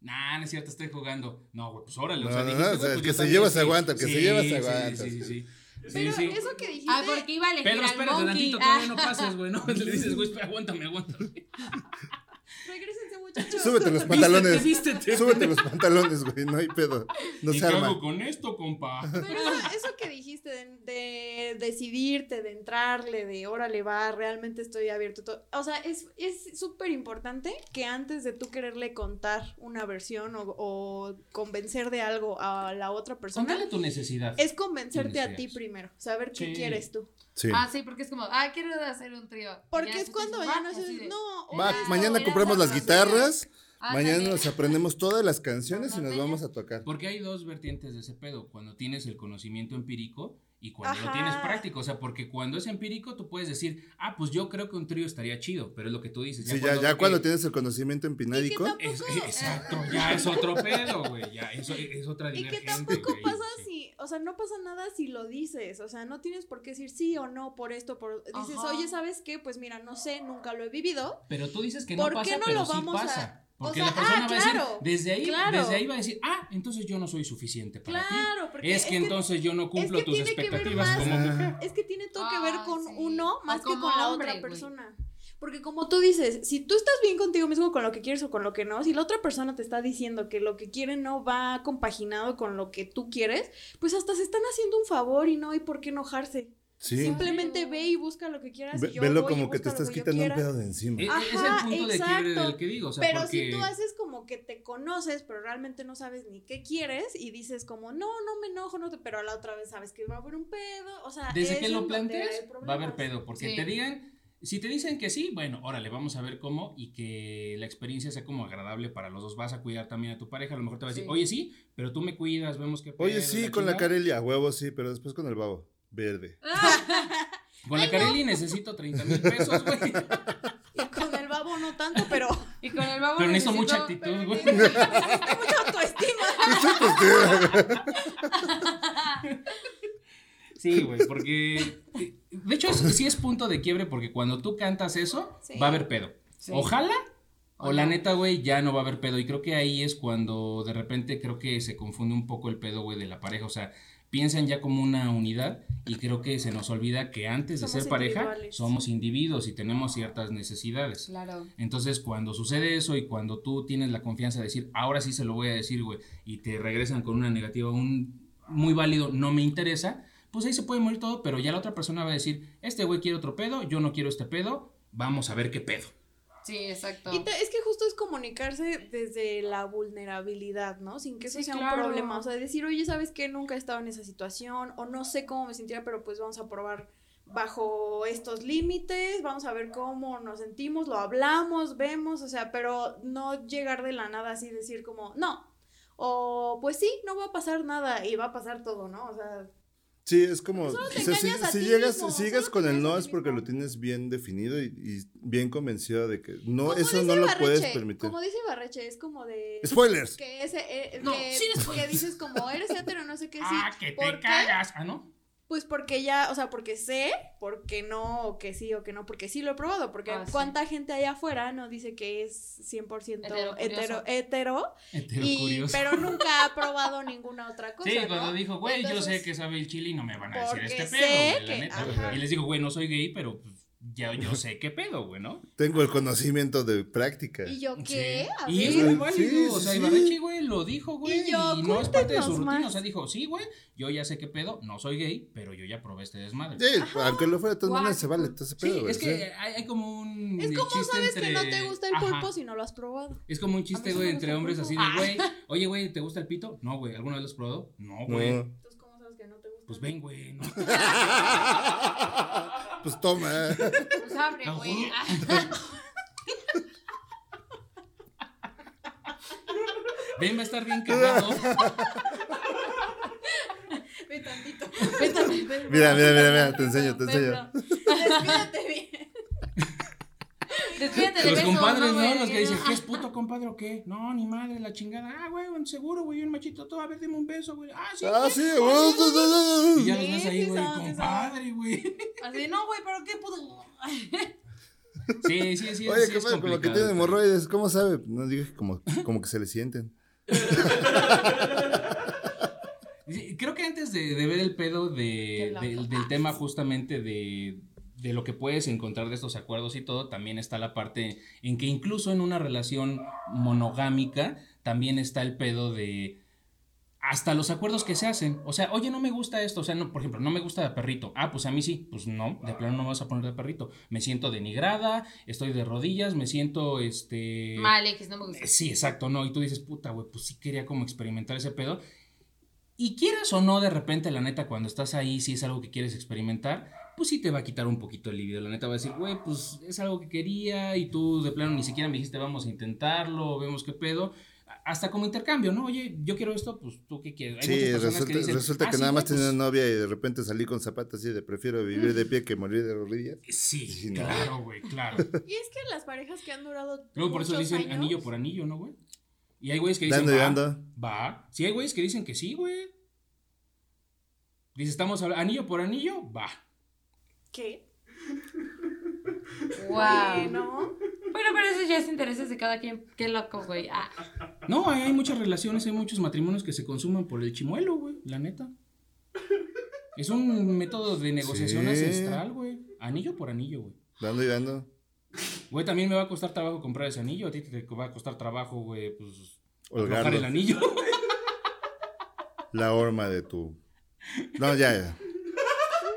Nah, no es cierto, estoy jugando. No, güey, pues órale. No, o sea, no, dijiste, no, o güey, sea, el pues que se lleva se aguanta, el que se lleva se aguanta. Sí, sí, sí. Pero Sí, sí. eso que dijiste... Ah, porque iba a elegir Pedro, al espérate tantito, Ah. todavía no pases, güey, ¿no? Le dices, güey, espera, aguántame, aguántame. Regrésense, muchachos. Súbete los pantalones. vístete. Súbete los pantalones, güey. No hay pedo. No ¿Y se qué arma. hago con esto, compa? Pero eso, que dijiste de, de decidirte, de entrarle, de órale va, realmente estoy abierto. todo. O sea, es es súper importante que antes de tú quererle contar una versión o, o convencer de algo a la otra persona, Contale tu necesidad. es convencerte a ti primero, saber qué Sí. quieres tú. Sí. Ah, sí, porque es como, ah, quiero hacer un trío. Porque ya es cuando ya no de, no, Va, o- mañana compramos las las guitarras. Ah, Mañana también. nos aprendemos todas las canciones y nos vamos a tocar. Porque hay dos vertientes de ese pedo. Cuando tienes el conocimiento empírico y cuando lo tienes práctico. O sea, porque cuando es empírico tú puedes decir, ah, pues yo creo que un trío estaría chido, pero es lo que tú dices. Sí, ya, ya cuando tienes el conocimiento empinádico. Es- exacto, ya es otro pedo, güey. Ya eso es otra Y que divergente. tampoco güey, pasa sí. O sea, no pasa nada si lo dices, o sea, no tienes por qué decir sí o no por esto, por dices, Ajá. oye, ¿sabes qué? Pues mira, no sé, nunca lo he vivido. Pero tú dices que no ¿Por qué pasa, no pero lo sí vamos a- pasa. o Porque sea, la persona ah, va a decir, desde ahí, claro. desde ahí va a decir, ah, entonces yo no soy suficiente para ti. Claro, porque Es que entonces yo no cumplo que tus tiene que ver expectativas más- como mujer. es que tiene todo que ver Ay, con sí. uno O más que con la hombre, otra persona. Porque como tú dices, si tú estás bien contigo mismo con lo que quieres o con lo que no, si la otra persona te está diciendo que lo que quiere no va compaginado con lo que tú quieres, pues hasta se están haciendo un favor y no hay por qué enojarse. Sí. Simplemente ve y busca lo que quieras. Ve- y yo velo voy y como que te estás que quitando un pedo de encima. E- e- es Ajá, el punto de exacto. del que digo. O sea, pero porque... si tú haces como que te conoces, pero realmente no sabes ni qué quieres y dices como, no, no me enojo, no te... pero a la otra vez sabes que va a haber un pedo, o sea... Desde es que lo plantees, va a haber pedo. Porque Sí. te digan, si te dicen que sí, bueno, órale, vamos a ver cómo y que la experiencia sea como agradable para los dos. Vas a cuidar también a tu pareja. A lo mejor te va a decir, Sí. oye, sí, pero tú me cuidas, vemos qué pedo. Oye, sí, con la chingada". Carelia, huevo, sí, pero después con el babo. Verde. Con la Carelli necesito 30 mil pesos, güey. Y con el babo no tanto, pero Y con el babo Pero necesito necesito- mucha actitud, güey. mucha autoestima. Sí, güey, porque. De hecho, es- sí es punto de quiebre porque cuando tú cantas eso, Sí. va a haber pedo. Sí. Ojalá. O la neta, güey, ya no va a haber pedo. Y creo que ahí es cuando de repente creo que se confunde un poco el pedo, güey, de la pareja. O sea, piensan ya como una unidad y creo que se nos olvida que antes de ser pareja somos individuos y tenemos ciertas necesidades. Claro. Entonces, cuando sucede eso y cuando tú tienes la confianza de decir, ahora sí se lo voy a decir, güey, y te regresan con una negativa, un muy válido, no me interesa, pues ahí se puede morir todo, pero ya la otra persona va a decir, este güey quiere otro pedo, yo no quiero este pedo, vamos a ver qué pedo. Sí, exacto. Y te- es que justo es comunicarse desde la vulnerabilidad, ¿no? Sin que eso Sí, sea claro. un problema. O sea, decir, oye, ¿sabes qué? Nunca he estado en esa situación o no sé cómo me sentiría, pero pues vamos a probar bajo estos límites, vamos a ver cómo nos sentimos, lo hablamos, vemos, o sea, pero no llegar de la nada así, decir como, no. O pues sí, no va a pasar nada y va a pasar todo, ¿no? O sea, Sí, es como. O sea, si, llegas, mismo, si llegas con el no es porque lo tienes bien definido y, y bien convencido de que no, como eso no lo puedes permitir. Como dice Barreche, es como de... Spoilers. que ese eh, No, que, sin spoilers. que dices como eres hetero no sé qué sí ah, que te cagas, ah, ¿no? Pues porque ya o sea porque sé porque no o que sí o que no porque sí lo he probado porque Ah, sí. cuánta gente allá afuera no dice que es 100% Hetero, hetero hetero Hetero y curioso. pero nunca ha probado ninguna otra cosa Sí, ¿no? cuando dijo, güey, yo sé que sabe el chile y no me van a decir este pedo, la que- neta. ajá. Y les digo, güey, no soy gay, pero pues, ya yo sé qué pedo, güey, ¿no? Tengo el conocimiento de práctica. y yo qué Sí. Y es muy válido, Sí, o sea, sí. Ibarreche, güey, lo dijo, güey, Y y, yo, no es parte de su rutina, más. o sea, dijo, sí, güey, yo ya sé qué pedo, no soy gay, pero yo ya probé este desmadre. Sí, aunque lo fuera de todas maneras se vale todo ese pedo, güey, es que hay, hay como un es como chiste sabes que no te gusta el Ajá. pulpo si no lo has probado Es como un chiste, güey, entre hombres así de, güey, oye, güey, ¿te gusta el pito? No, güey, ¿alguna vez lo has probado? No, güey. No. entonces cómo sabes que no te gusta Pues ven, güey, ¿no? Pues toma. Pues abre, güey. Ven, va a estar bien cagado. ve tantito Mira, mira, mira, mira, te enseño, te enseño. despídete de Los compadres, ¿no? güey? Los que dicen, ¿qué es puto compadre o qué? No, ni madre, la chingada. Ah, güey, un seguro, güey, un machito todo. A ver, dime un beso, güey. Ah, sí. Ah, sí, güey. Y ya los ves ahí, güey, compadre, güey. Así, no, güey, pero qué puto. Sí, sí, sí. Oye, sí qué es pedo, como que complicado, tiene hemorroides, ¿cómo sabe? No digo que como, como que se le sienten. Creo que antes de, de ver el pedo de, del tema justamente de de lo que puedes encontrar de estos acuerdos y todo, también está la parte en que incluso en una relación monogámica, también está el pedo de hasta los acuerdos que se hacen. O sea, oye, no me gusta esto. O sea, no, por ejemplo, no me gusta de perrito. Ah, pues a mí sí. Pues no, de plano no me vas a poner de perrito. Me siento denigrada, estoy de rodillas, me siento este. Mal, X, no me gusta. Sí, exacto, no. Y tú dices, puta, güey, pues sí quería como experimentar ese pedo. Y quieras o no, de repente, la neta, cuando estás ahí, si es algo que quieres experimentar, pues sí te va a quitar un poquito el libido. La neta va a decir, güey, pues es algo que quería y tú de plano ni siquiera me dijiste, vamos a intentarlo, vemos qué pedo. Hasta como intercambio, ¿no? Oye, yo quiero esto, pues tú qué quieres. Hay Sí, resulta, que dicen, resulta "Ah, que sí, nada más pues, tenía una novia y de repente salí con zapatos así de prefiero vivir de pie que morir de rodillas. Sí, Sí, no. claro, güey, claro. Y es que las parejas que han durado. Luego por eso dicen años, anillo por anillo, ¿no, güey? Y hay güeyes que dicen, Dando y va, dando. va. Sí, hay güeyes que dicen que sí, güey. Dice, estamos hablando, anillo por anillo, va. ¿Qué? Wow. ¿no? Bueno, pero eso ya es intereses de cada quien. Qué loco, güey. Ah, No, hay, hay muchas relaciones, hay muchos matrimonios que se consuman por el chimuelo, güey, la neta. Es un método de negociación Sí. ancestral, güey. Anillo por anillo, güey. Dando y dando. Güey, también me va a costar trabajo comprar ese anillo. A ti te va a costar trabajo, güey, pues. Holgarlo. El anillo. La horma de tu. No, ya, ya.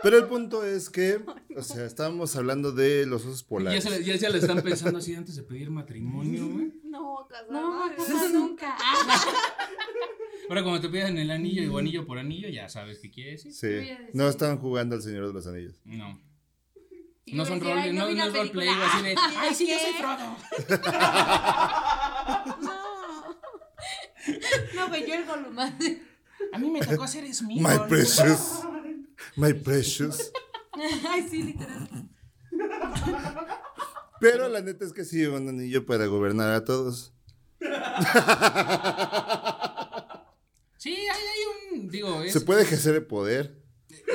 Pero el punto es que, o sea, estábamos hablando de los osos ya, polares. se, le- ya se le están pensando así antes de pedir matrimonio, güey. No, casar. no, no, nunca. Ah, Ahora, cuando te pidan el anillo o anillo por anillo, ya sabes qué quiere decir. Sí. No estaban jugando al Señor de los Anillos. No. Y No son decir, role, "Ay, no, no es roleplay, película". güey, así de. ¡Ay, sí, yo soy Frodo! No. No, güey, yo el Gollum. A mí me tocó hacer My Smigol. precious. My precious. Ay, sí, literal. Pero la neta es que sí, un anillo para gobernar a todos. Sí, hay, hay un. Digo, es. Se puede ejercer el poder.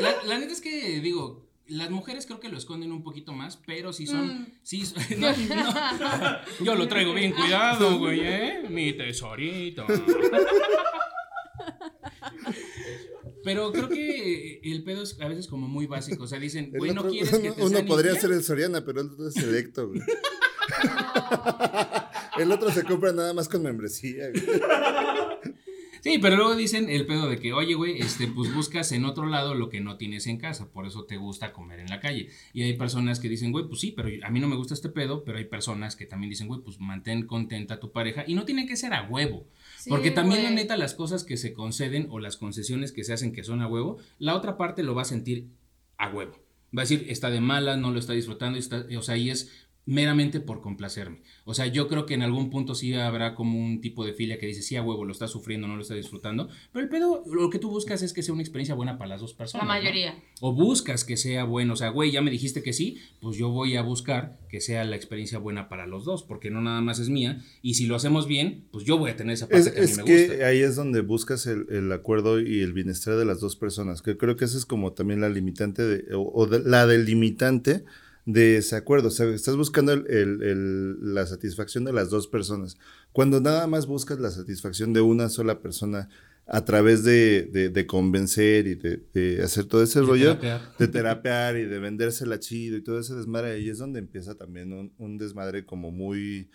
La, la neta es que, digo, las mujeres creo que lo esconden un poquito más, pero sí son. Mm. Sí, son- no, no. Yo lo traigo bien cuidado, güey, ¿eh? Mi tesorito. Pero creo que el pedo es a veces como muy básico. O sea, dicen, güey, no quieres que te uno sea podría ser el Soriana, pero el otro es selecto, güey. El otro se compra nada más con membresía, güey. Sí, pero luego dicen el pedo de que, oye, güey, este, pues buscas en otro lado lo que no tienes en casa, por eso te gusta comer en la calle. Y hay personas que dicen, güey, pues sí, pero a mí no me gusta este pedo, pero hay personas que también dicen, güey, pues mantén contenta a tu pareja y no tiene que ser a huevo. Sí, Porque también la güey. neta, las cosas que se conceden o las concesiones que se hacen que son a huevo, la otra parte lo va a sentir a huevo. Va a decir, está de mala, no lo está disfrutando, está, o sea, y es meramente por complacerme. O sea, yo creo que en algún punto sí habrá como un tipo de filia que dice, sí, a huevo, lo está sufriendo, no lo está disfrutando, pero el pedo, lo que tú buscas es que sea una experiencia buena para las dos La personas. ¿no? mayoría. O buscas que sea bueno, o sea, güey, ya me dijiste que sí, pues yo voy a buscar que sea la experiencia buena para los dos, porque no nada más es mía, y si lo hacemos bien, pues yo voy a tener esa parte Es, que a mí es me que gusta. ahí es donde buscas el, el acuerdo y el bienestar de las dos personas, que creo que esa es como también la limitante de, o, o de- la delimitante de ese acuerdo. O sea, estás buscando el- el- el- la satisfacción de las dos personas. Cuando nada más buscas la satisfacción de una sola persona a través de, de- de convencer y de, de hacer todo ese De rollo, terapear. de terapear y de vendérsela chido y todo ese desmadre, ahí es donde empieza también un, un desmadre como muy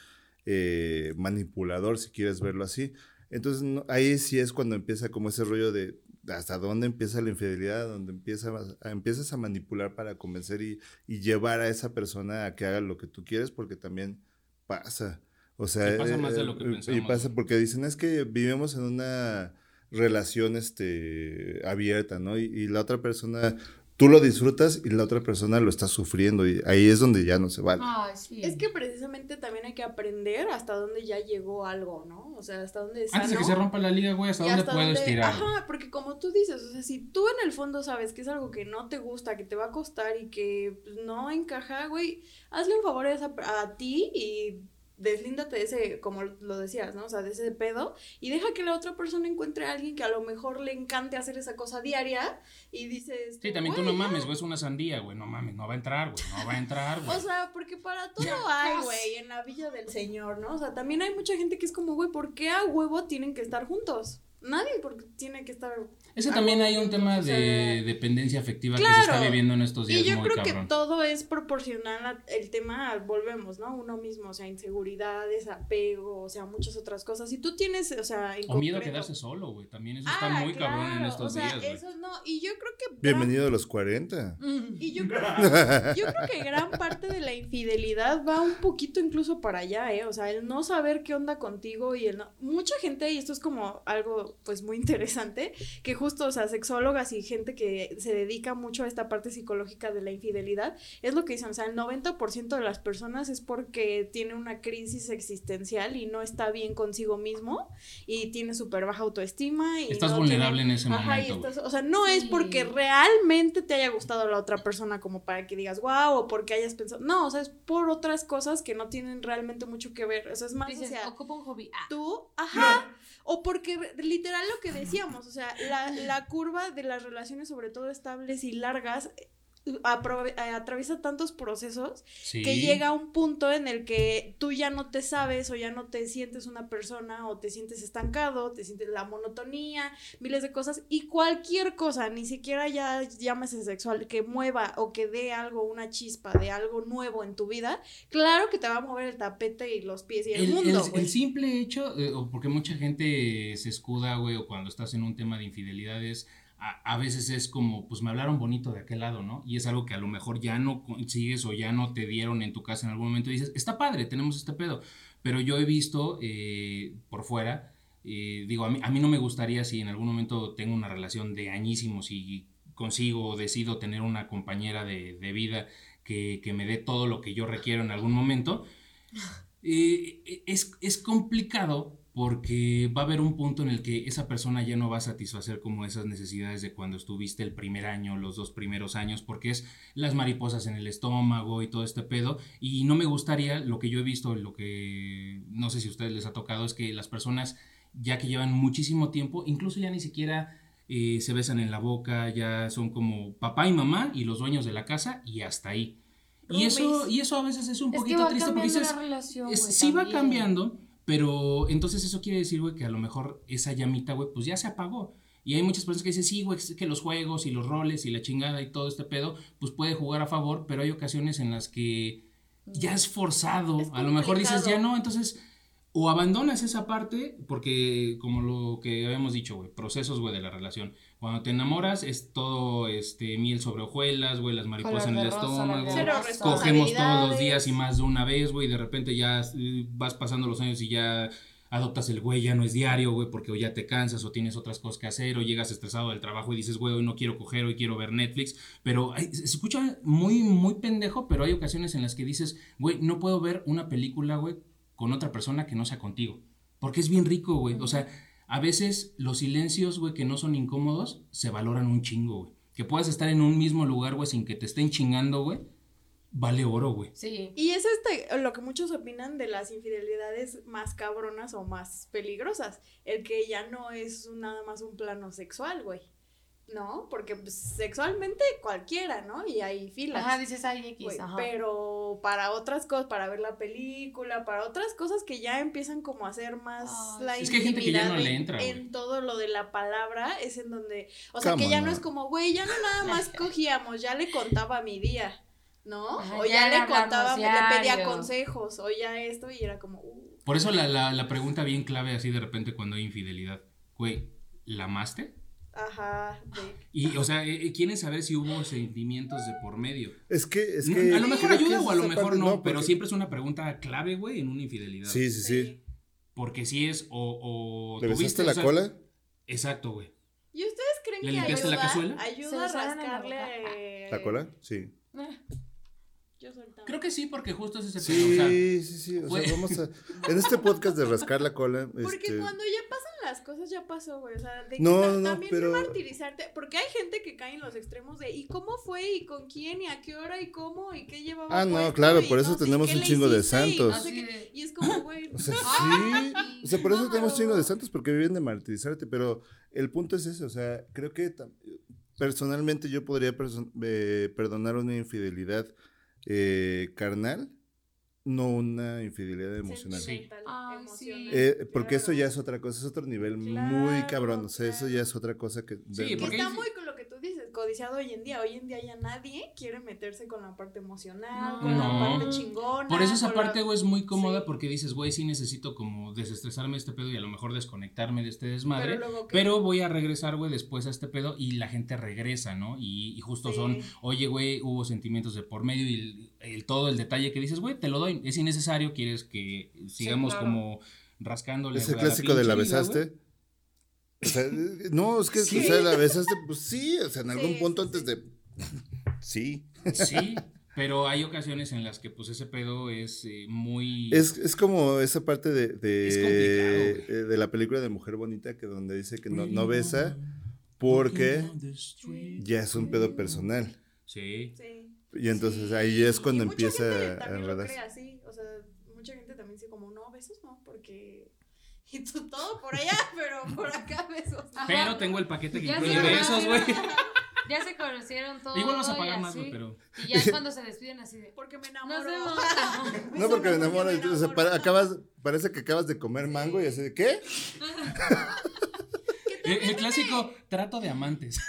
eh, manipulador, si quieres verlo así. Entonces no- ahí sí es cuando empieza como ese rollo de hasta dónde empieza la infidelidad, donde empieza, a- empiezas a manipular para convencer y, y llevar a esa persona a que haga lo que tú quieres, porque también pasa. O sea, pasa más de lo que eh, y pensamos, pasa porque dicen es que vivimos en una relación este abierta, ¿no? Y, y la otra persona, tú lo disfrutas y la otra persona lo está sufriendo y ahí es donde ya no se vale. Ay, sí. Es que precisamente también hay que aprender hasta dónde ya llegó algo, ¿no? O sea, hasta dónde es Antes de que se rompa la liga, güey, ¿hasta dónde hasta dónde- estirar? Ajá, porque como tú dices, o sea, si tú en el fondo sabes que es algo que no te gusta, que te va a costar y que pues, no encaja, güey, hazle un favor a, esa- a ti y deslíndate de ese, como lo decías, ¿no? O sea, de ese pedo y deja que la otra persona encuentre a alguien que a lo mejor le encante hacer esa cosa diaria y dices... Sí, también tú "Güey, no ya". mames, güey, es una sandía, güey, no mames, no va a entrar, güey, no va a entrar, güey. O sea, porque para todo hay, güey, en la villa del señor, ¿no? O sea, también hay mucha gente que es como, güey, ¿por qué a huevo tienen que estar juntos? Nadie porque tiene que estar Ese también hay un tema de dependencia afectiva que se Claro. está viviendo en estos días Y yo muy creo cabrón. que todo es proporcional al el tema, volvemos, ¿no? Uno mismo, o sea, inseguridades, apego, o sea, muchas otras cosas. Si tú tienes, o sea, en O miedo a quedarse solo, güey. También eso está Ah, muy cabrón en claro, estos o sea, días, eso no, y yo creo que... gran- Bienvenido a los 40. Mm. Y yo creo, yo creo que gran parte de la infidelidad va un poquito incluso para allá, ¿eh? O sea, el no saber qué onda contigo y el no... Mucha gente, y esto es como algo pues muy interesante, que justo, o sea, sexólogas y gente que se dedica mucho a esta parte psicológica de la infidelidad, es lo que dicen, o sea, el 90% de las personas es porque tiene una crisis existencial y no está bien consigo mismo y tiene súper baja autoestima y Estás no vulnerable tiene- en ese Ajá, y momento, estás- o sea, no es porque realmente te haya gustado la otra persona como para que digas, wow, o porque hayas pensado, no, o sea, es por otras cosas que no tienen realmente mucho que ver, o sea, es más, Dices, o sea, ocupa un hobby. Ah. tú, ajá, o porque literal lo que decíamos, o sea, la, la curva de las relaciones, sobre todo estables y largas, atraviesa tantos procesos Sí. que llega a un punto en el que tú ya no te sabes o ya no te sientes una persona o te sientes estancado, te sientes la monotonía, miles de cosas y cualquier cosa, ni siquiera ya llámese sexual, que mueva o que dé algo, una chispa de algo nuevo en tu vida, claro que te va a mover el tapete y los pies y el, El, mundo. el- el simple hecho, eh, o porque mucha gente se escuda, güey, o cuando estás en un tema de infidelidades, a, a veces es como, pues me hablaron bonito de aquel lado, ¿no? Y es algo que a lo mejor ya no consigues o ya no te dieron en tu casa en algún momento y dices, está padre, tenemos este pedo. Pero yo he visto eh, por fuera, eh, digo, a mí, a mí no me gustaría si en algún momento tengo una relación de añísimos y consigo o decido tener una compañera de, de vida que, que me dé todo lo que yo requiero en algún momento. Eh, es, es complicado porque va a haber un punto en el que esa persona ya no va a satisfacer como esas necesidades de cuando estuviste el primer año, los dos primeros años, porque es las mariposas en el estómago y todo este pedo. Y no me gustaría, lo que yo he visto, lo que no sé si a ustedes les ha tocado, es que las personas ya que llevan muchísimo tiempo, incluso ya ni siquiera eh, se besan en la boca, ya son como papá y mamá y los dueños de la casa y hasta ahí. Y eso, Roomies. y eso a veces es un Es poquito triste porque dices, relación, güey, sí va cambiando, pero entonces eso quiere decir, güey, que a lo mejor esa llamita, güey, pues ya se apagó. Y hay muchas personas que dicen, sí, güey, que los juegos y los roles y la chingada y todo este pedo, pues puede jugar a favor, pero hay ocasiones en las que ya es forzado. Es a lo mejor dices, ya no, entonces o abandonas esa parte, porque como lo que habíamos dicho, güey, procesos, güey, de la relación. Cuando te enamoras es todo este miel sobre hojuelas, güey, las mariposas en el rosa, estómago. Cogemos todos los días y más de una vez, güey, y de repente ya eh, vas pasando los años y ya adoptas el güey, ya no es diario, güey, porque o ya te cansas o tienes otras cosas que hacer o llegas estresado del trabajo y dices, güey, hoy no quiero coger, hoy quiero ver Netflix, pero ay, se escucha muy, muy pendejo, pero hay ocasiones en las que dices, güey, no puedo ver una película, güey, con otra persona que no sea contigo, porque es bien rico, güey, o sea, a veces los silencios, güey, que no son incómodos, se valoran un chingo, güey. Que puedas estar en un mismo lugar, güey, sin que te estén chingando, güey, vale oro, güey. Sí. Y es este lo que muchos opinan de las infidelidades más cabronas o más peligrosas. El que ya no es nada más un plano sexual, güey. ¿No? Porque pues, sexualmente cualquiera, ¿no? Y hay filas. Ajá, dices ay X, ajá. pero para otras cosas, para ver la película, para otras cosas que ya empiezan como a ser más Ay, la. Es que hay gente que ya no le en- entra, en todo lo de la palabra, es en donde, o sea, que ya no no. es como, güey, ya no nada más cogíamos, ya le contaba mi día, ¿no? Ajá, o ya ya, le contaba, hablamos le pedía diario. consejos, o ya esto, y era como, uh, Por eso la, la, la pregunta bien clave así de repente cuando hay infidelidad. Güey, ¿la amaste? Ajá, de- Y, o sea, eh, eh, quieren saber si hubo sentimientos de por medio. Es que, es que. a lo mejor ayuda o a lo mejor parte, no, pero porque- siempre es una pregunta clave, güey, en una infidelidad. Sí, sí, sí. sí. Porque si es o... o ¿Le tuviste, besaste o la sea, cola? Exacto, güey. ¿Y ustedes creen ¿Le que limpiaste ayuda, la cazuela? ayuda a rascarle ¿La cola? Sí. Eh, Yo soltaba. Creo que sí, porque justo es ese Sí, pedo, o sea, sí, sí. O sea, vamos a. En este podcast de rascar la cola. Porque este, cuando pasan las cosas, ya pasó, güey. O sea, de que No, ta- no, también pero- martirizarte. Porque hay gente que cae en los extremos de ¿y cómo fue? ¿Y con quién? ¿Y a qué hora? ¿y cómo? ¿Y qué llevaba? Ah, no, claro, por eso no sé, ¿y tenemos un chingo de? Y santos. sé Y es como, güey. O sea, sí. O sea, por eso tenemos no. chingo de santos, porque viven de martirizarte, pero el punto es ese, o sea, creo que personalmente yo podría eh, perdonar una infidelidad eh, carnal no una infidelidad emocional. Sentimental, Ay, emocional. sí. Eh, porque eso ya es otra cosa, es otro nivel muy cabrón. O sea, eso ya es otra cosa que. Sí, Que porque está muy codiciado hoy en día. Hoy en día ya nadie quiere meterse con la parte emocional, No. con la parte chingona. Por eso esa parte, güey, es muy cómoda Sí. porque dices, güey, sí necesito como desestresarme de este pedo y a lo mejor desconectarme de este desmadre. Pero luego, ¿qué? Pero voy a regresar, güey, después a este pedo y la gente regresa, ¿no? Y, y justo Sí. son, oye, güey, hubo sentimientos de por medio y el, el- todo el detalle que dices, güey, te lo doy, es innecesario, quieres que sigamos claro. como rascándole. Es el clásico de la vida, besaste. O sea, eh, no, es que Sí. o sea, la besaste, pues sí, o sea, en algún Sí, punto sí, antes de. Sí. Sí, pero hay ocasiones en las que pues ese pedo es eh, muy... Es, es como esa parte de, de, Es eh, de la película de Mujer Bonita que donde dice que no, no besa porque ya es un pedo personal. Sí. Sí. Y entonces Sí, ahí es cuando empieza gente a también lo enredarse. cree así, o sea, mucha gente también dice como, no, besos no, porque... Y tú todo por allá, pero por acá besos. no". Ajá. Pero tengo el paquete que Ya incluye besos, güey. Ya se conocieron todos. Igual vas a pagar más, güey, pero... Y ya es cuando se despiden así de. Porque me enamoro. No, porque me me O sea, enamoro. para- acabas, parece que acabas de comer mango y así de ¿qué? El, el clásico trato de amantes.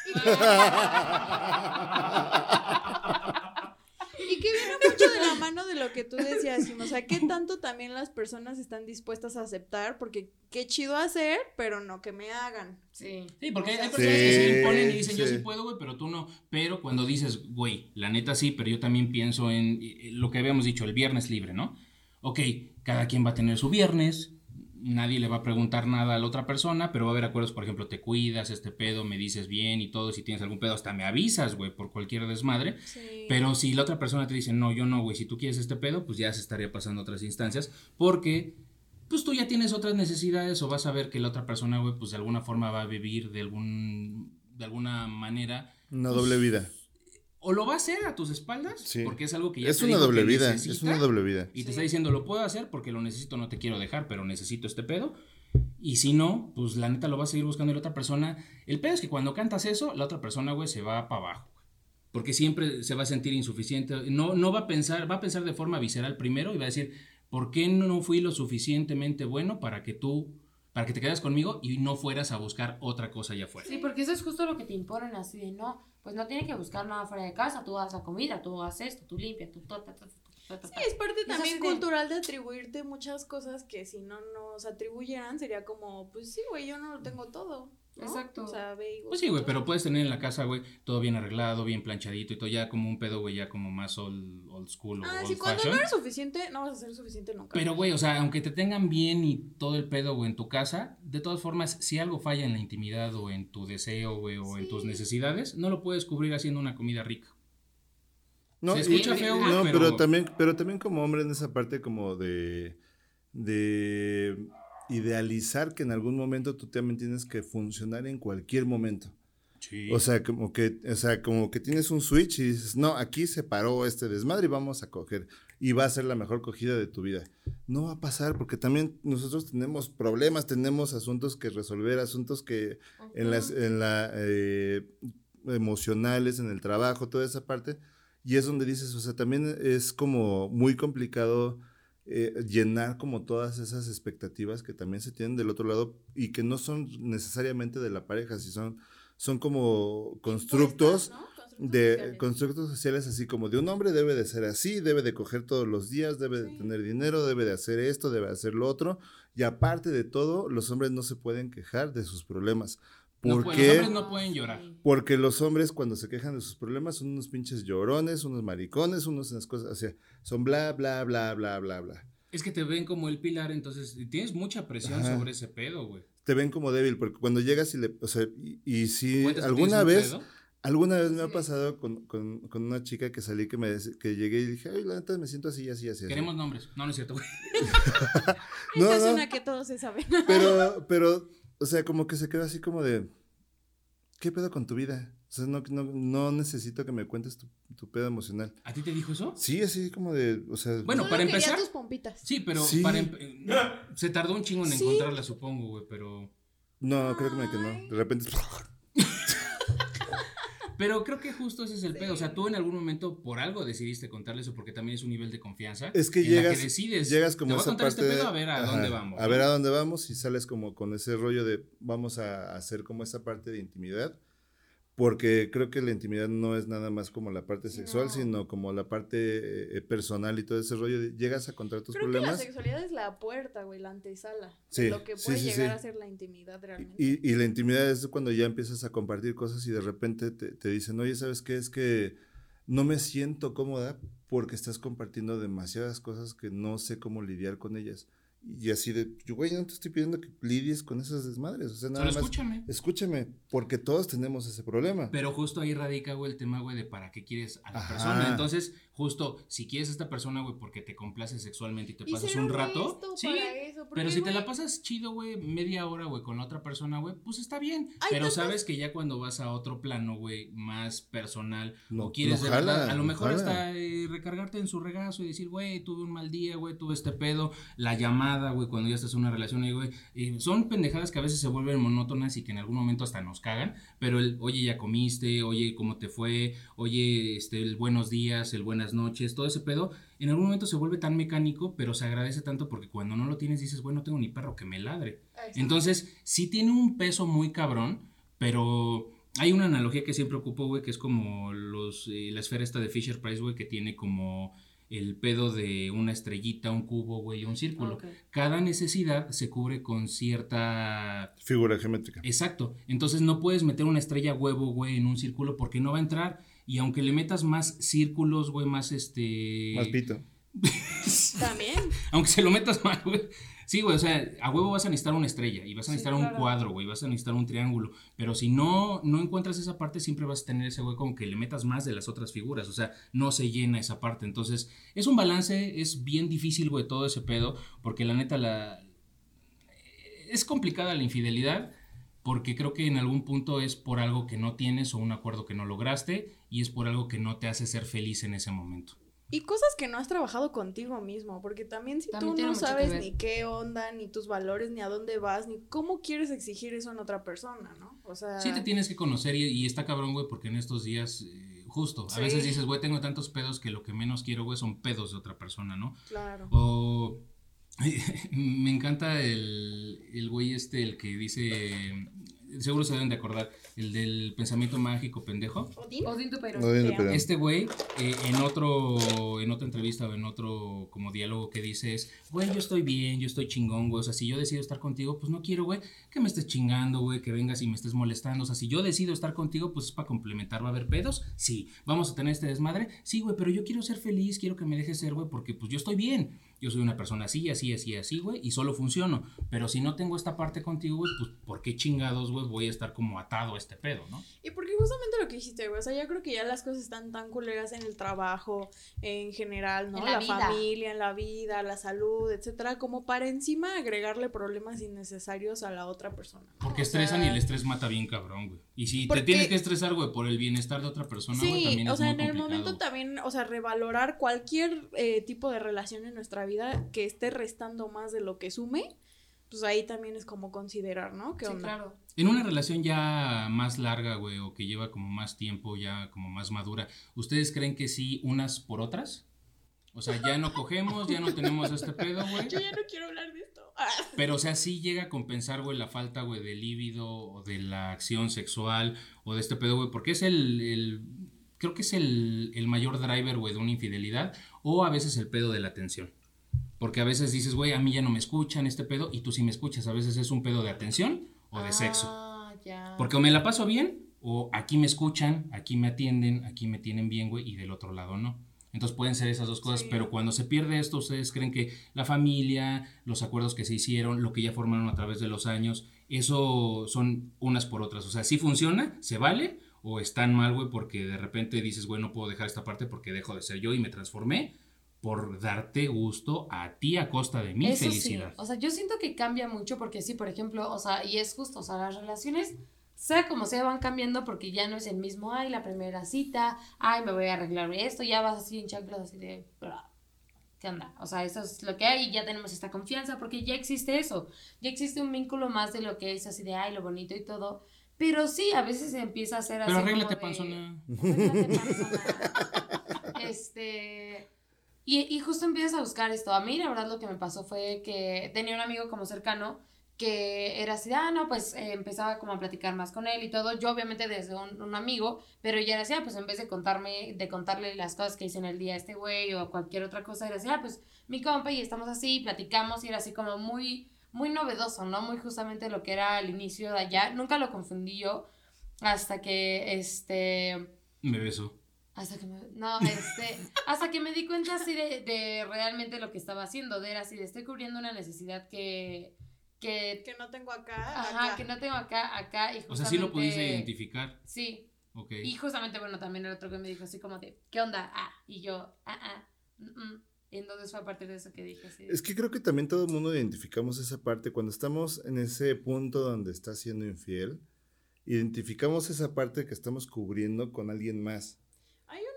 Y que viene mucho de la mano de lo que tú decías, o sea, qué tanto también las personas están dispuestas a aceptar, porque qué chido hacer, pero no que me hagan. Sí. Sí, porque hay, hay Sí, personas que se imponen y dicen, yo sí. sí puedo, güey, pero tú no. Pero cuando dices, güey, la neta sí, pero yo también pienso en eh, lo que habíamos dicho, el viernes libre, ¿no? Ok, cada quien va a tener su viernes, nadie le va a preguntar nada a la otra persona, pero va a haber acuerdos, por ejemplo, te cuidas, este pedo, me dices bien y todo, si tienes algún pedo, hasta me avisas, güey, por cualquier desmadre. Sí. Pero si la otra persona te dice, no, yo no, güey, si tú quieres este pedo, pues ya se estaría pasando a otras instancias, porque pues tú ya tienes otras necesidades o vas a ver que la otra persona, güey, pues de alguna forma va a vivir de algún de alguna manera Una doble vida. O lo va a hacer a tus espaldas, Sí. porque es algo que ya Es te una doble que vida. necesita, Es una doble vida. y te está diciendo, lo puedo hacer porque lo necesito, no te quiero dejar, pero necesito este pedo. Y si no, pues la neta lo va a seguir buscando y la otra persona. El pedo es que cuando cantas eso, la otra persona, güey, se va para abajo. güey. Porque siempre se va a sentir insuficiente. No, no va a pensar, va a pensar de forma visceral primero y va a decir, ¿por qué no fui lo suficientemente bueno para que tú, para que te quedas conmigo y no fueras a buscar otra cosa allá afuera? Sí, porque eso es justo lo que te imponen así de no, pues no tiene que buscar nada fuera de casa, tú das la comida, tú haces esto, tú limpias, tú ta, ta, ta, ta, ta, ta, Sí, es parte también de- cultural de atribuirte muchas cosas que si no nos atribuyeran sería como, pues sí, güey, yo no lo tengo todo. ¿No? Exacto. O sea, ve y Pues sí, güey, pero puedes tener en la casa, güey, todo bien arreglado, bien planchadito y todo ya como un pedo, güey, ya como más old, old school o Ah, old sí, cuando fashion. no eres suficiente, no vas a ser suficiente nunca. Pero, güey, o sea, aunque te tengan bien y todo el pedo, güey, en tu casa, de todas formas, si algo falla en la intimidad o en tu deseo, güey, o en tus necesidades, no lo puedes cubrir haciendo una comida rica. No, Se escucha y- feo, no, güey, pero... pero- también, pero también como hombre en esa parte como de, de idealizar que en algún momento tú también tienes que funcionar en cualquier momento. Sí. O sea, como que, o sea, como que tienes un switch y dices, no, aquí se paró este desmadre y vamos a coger. Y va a ser la mejor cogida de tu vida. No va a pasar porque también nosotros tenemos problemas, tenemos asuntos que resolver, asuntos que en las en la eh, emocionales, en el trabajo, toda esa parte. Y es donde dices, o sea, también es como muy complicado eh, llenar como todas esas expectativas que también se tienen del otro lado y que no son necesariamente de la pareja, si son, son como constructos ¿no? Constructos de sociales. constructos sociales así como de un hombre debe de ser así, debe de coger todos los días, debe de tener dinero, debe de hacer esto, debe de hacer lo otro. Y aparte de todo, los hombres no se pueden quejar de sus problemas. No ¿Por pueden- qué? Los hombres no pueden llorar. Porque los hombres cuando se quejan de sus problemas son unos pinches llorones, unos maricones, unos unas cosas, o sea, son bla, bla, bla, bla, bla, bla. Es que te ven como el pilar, entonces tienes mucha presión Ajá. sobre ese pedo, güey. Te ven como débil, porque cuando llegas y le, o sea, y, y si ¿Cuentas que alguna vez, alguna vez me ha pasado con, con, con una chica que salí que me que llegué y dije, ay, la neta me siento así, así, así. así". Queremos nombres. No, no es cierto, güey. No, Esta es no, una que todos se saben. pero, pero, o sea, como que se quedó así como de, ¿qué pedo con tu vida? O sea, no, no, no necesito que me cuentes tu, tu pedo emocional. ¿A ti te dijo eso? Sí, así como de, o sea, Bueno, Solo para empezar- tus pompitas. Sí, pero Sí. para empe- se tardó un chingo en Sí. encontrarla, supongo, güey, pero no, creo que, me, que no. De repente, Pero creo que justo ese es el pedo. O sea, tú en algún momento por algo decidiste contarle eso porque también es un nivel de confianza. Es que en la llegas, decides. llegas como te voy a esa contar parte este pedo de- a ver a ajá, dónde vamos. A ¿no? ver a dónde vamos y sales como con ese rollo de vamos a hacer como esa parte de intimidad. Porque creo que la intimidad no es nada más como la parte sexual, No. sino como la parte eh, personal y todo ese rollo. de- llegas a contar tus Creo que la problemas. sexualidad es la puerta, güey, la antesala. Sí, lo que puede sí, llegar sí. a ser la intimidad realmente. Y, y la intimidad es cuando ya empiezas a compartir cosas y de repente te, te dicen, oye, ¿sabes qué? Es que no me siento cómoda porque estás compartiendo demasiadas cosas que no sé cómo lidiar con ellas. Y así de, yo, güey, no te estoy pidiendo que lidies con esas desmadres. O sea, nada más. escúchame. Escúchame, porque todos tenemos ese problema. Pero justo ahí radica, güey, el tema, güey, de para qué quieres a la Ajá. persona. Entonces, justo, si quieres a esta persona, güey, porque te complace sexualmente y te Y pasas un rato, sí. para eso, porque, Pero si te la pasas chido, güey, media hora, güey, con la otra persona, güey, pues está bien. Pero tantas- sabes que ya cuando vas a otro plano, güey, más personal, No- o quieres no de verdad, jala, a lo no mejor jala. hasta eh, recargarte en su regazo y decir, güey, tuve un mal día, güey, tuve este pedo, la llamada, güey, cuando ya estás en una relación, güey, eh, son pendejadas que a veces se vuelven monótonas y que en algún momento hasta nos cagan, pero el, oye, ya comiste, oye, ¿cómo te fue? Oye, este, el buenos días, el buenas noches, todo ese pedo, en algún momento se vuelve tan mecánico, pero se agradece tanto porque cuando no lo tienes dices, güey, no tengo ni perro que me ladre. Exacto. Entonces, sí tiene un peso muy cabrón, pero hay una analogía que siempre ocupo, güey, que es como los, eh, la esfera esta de Fisher Price, güey, que tiene como el pedo de una estrellita, un cubo, güey, un círculo. Cada necesidad se cubre con cierta... Figura geométrica. Exacto. Entonces no puedes meter una estrella huevo, güey, en un círculo porque no va a entrar. Y aunque le metas más círculos, güey, más este... Más pito. También. Aunque se lo metas mal, güey. Sí, güey, o sea, a huevo vas a necesitar una estrella y vas a Sí, necesitar un claro. cuadro, güey, vas a necesitar un triángulo. Pero si no, no encuentras esa parte, siempre vas a tener ese hueco aunque le metas más de las otras figuras. O sea, no se llena esa parte. Entonces, es un balance, es bien difícil, güey, todo ese pedo, porque la neta, la. Es complicada la infidelidad. Porque creo que en algún punto es por algo que no tienes o un acuerdo que no lograste y es por algo que no te hace ser feliz en ese momento. Y cosas que no has trabajado contigo mismo, porque también si También tú no sabes ni qué onda, ni tus valores, ni a dónde vas, ni cómo quieres exigir eso en otra persona, ¿no? O sea, Sí te tienes que conocer y, y está cabrón, güey, porque en estos días, eh, justo, a Sí. veces dices, güey, tengo tantos pedos que lo que menos quiero, güey, son pedos de otra persona, ¿no? claro. O me encanta el, el güey este, el que dice, seguro se deben de acordar, el del pensamiento mágico pendejo. ¿Odín? Odín Este güey, eh, en otro, en otra entrevista o en otro como diálogo que dice es, güey, yo estoy bien, yo estoy chingón, güey, o sea, si yo decido estar contigo, pues no quiero, güey, que me estés chingando, güey, que vengas y me estés molestando, o sea, si yo decido estar contigo, pues es para complementar, ¿va a haber pedos? Sí, vamos a tener este desmadre, sí, güey, pero yo quiero ser feliz, quiero que me dejes ser, güey, porque pues yo estoy bien, yo soy una persona así, así, así, así, güey, y solo funciono, pero si no tengo esta parte contigo, güey, pues ¿por qué chingados, güey, voy a estar como atado a este pedo, ¿no? Y porque justamente lo que dijiste, güey, o sea, yo creo que ya las cosas están tan culeras en el trabajo, en general, ¿no? En la la vida. familia, en la vida, la salud, etcétera, como para encima agregarle problemas innecesarios a la otra persona. ¿no? Porque O estresan sea, y el estrés mata bien cabrón, güey. Y si Porque- te tienes que estresar, güey, por el bienestar de otra persona, güey, Sí, también o es sea, muy en el complicado. momento también, o sea, revalorar cualquier eh, tipo de relación en nuestra vida que esté restando más de lo que sume, pues ahí también es como considerar, ¿no? ¿Qué Sí, onda? claro. En una relación ya más larga, güey, o que lleva como más tiempo, ya como más madura, ¿ustedes creen que sí unas por otras? O sea, ya no cogemos, ya no tenemos este pedo, güey. Yo ya no quiero hablar de esto. Ah. Pero, o sea, sí llega a compensar, güey, la falta, güey, de líbido o de la acción sexual o de este pedo, güey, porque es el, el- creo que es el, el mayor driver, güey, de una infidelidad o a veces el pedo de la atención. Porque a veces dices, güey, a mí ya no me escuchan este pedo y tú sí me escuchas. A veces es un pedo de atención o de sexo. Ah, ya. Porque o me la paso bien o aquí me escuchan, aquí me atienden, aquí me tienen bien, güey, y del otro lado no. Entonces pueden ser esas dos cosas, Sí. pero cuando se pierde esto, ustedes creen que la familia, los acuerdos que se hicieron, lo que ya formaron a través de los años, eso son unas por otras. O sea, si funciona, se vale, o están mal, güey, porque de repente dices, güey, no puedo dejar esta parte porque dejo de ser yo y me transformé por darte gusto a ti a costa de mi Eso felicidad. sí, o sea, yo siento que cambia mucho porque sí, por ejemplo, o sea, y es justo, o sea, las relaciones, sea como sea, van cambiando porque ya no es el mismo, ay, la primera cita, ay, me voy a arreglar esto, ya vas así en chanclas así de, "Bra, ¿qué onda? O sea, eso es lo que hay y ya tenemos esta confianza porque ya existe eso, ya existe un vínculo más de lo que es así de, ay, lo bonito y todo, Pero sí, a veces se empieza a hacer así. Pero arréglate, de- panzona. Arréglate, panzona. Este. Y, y justo empiezas a buscar esto. A mí, la verdad, lo que me pasó fue que tenía un amigo como cercano que era así, ah, no, pues eh, empezaba como a platicar más con él y todo. Yo, obviamente, desde un, un amigo, pero ya era así, ah, pues en vez de contarme, de contarle las cosas que hice en el día a este güey o cualquier otra cosa, era así, ah, pues mi compa y estamos así, platicamos y era así como muy, muy novedoso, ¿no? Muy justamente lo que era al inicio de allá. Nunca lo confundí yo hasta que, este, Me beso. hasta que me, no, este, hasta que me di cuenta así de, de realmente lo que estaba haciendo, de era así, de estoy cubriendo una necesidad que, que, Que no tengo acá. ajá, acá. que no tengo acá, acá, y justamente. O sea, sí lo pudiste identificar. Sí, Ok. y justamente, bueno, también el otro que me dijo así como de, ¿qué onda? Ah, y yo, ah, ah, mm, mm. Y entonces fue a partir de eso que dije así. Es que creo que también todo el mundo identificamos esa parte. Cuando estamos en ese punto donde está siendo infiel, identificamos esa parte que estamos cubriendo con alguien más.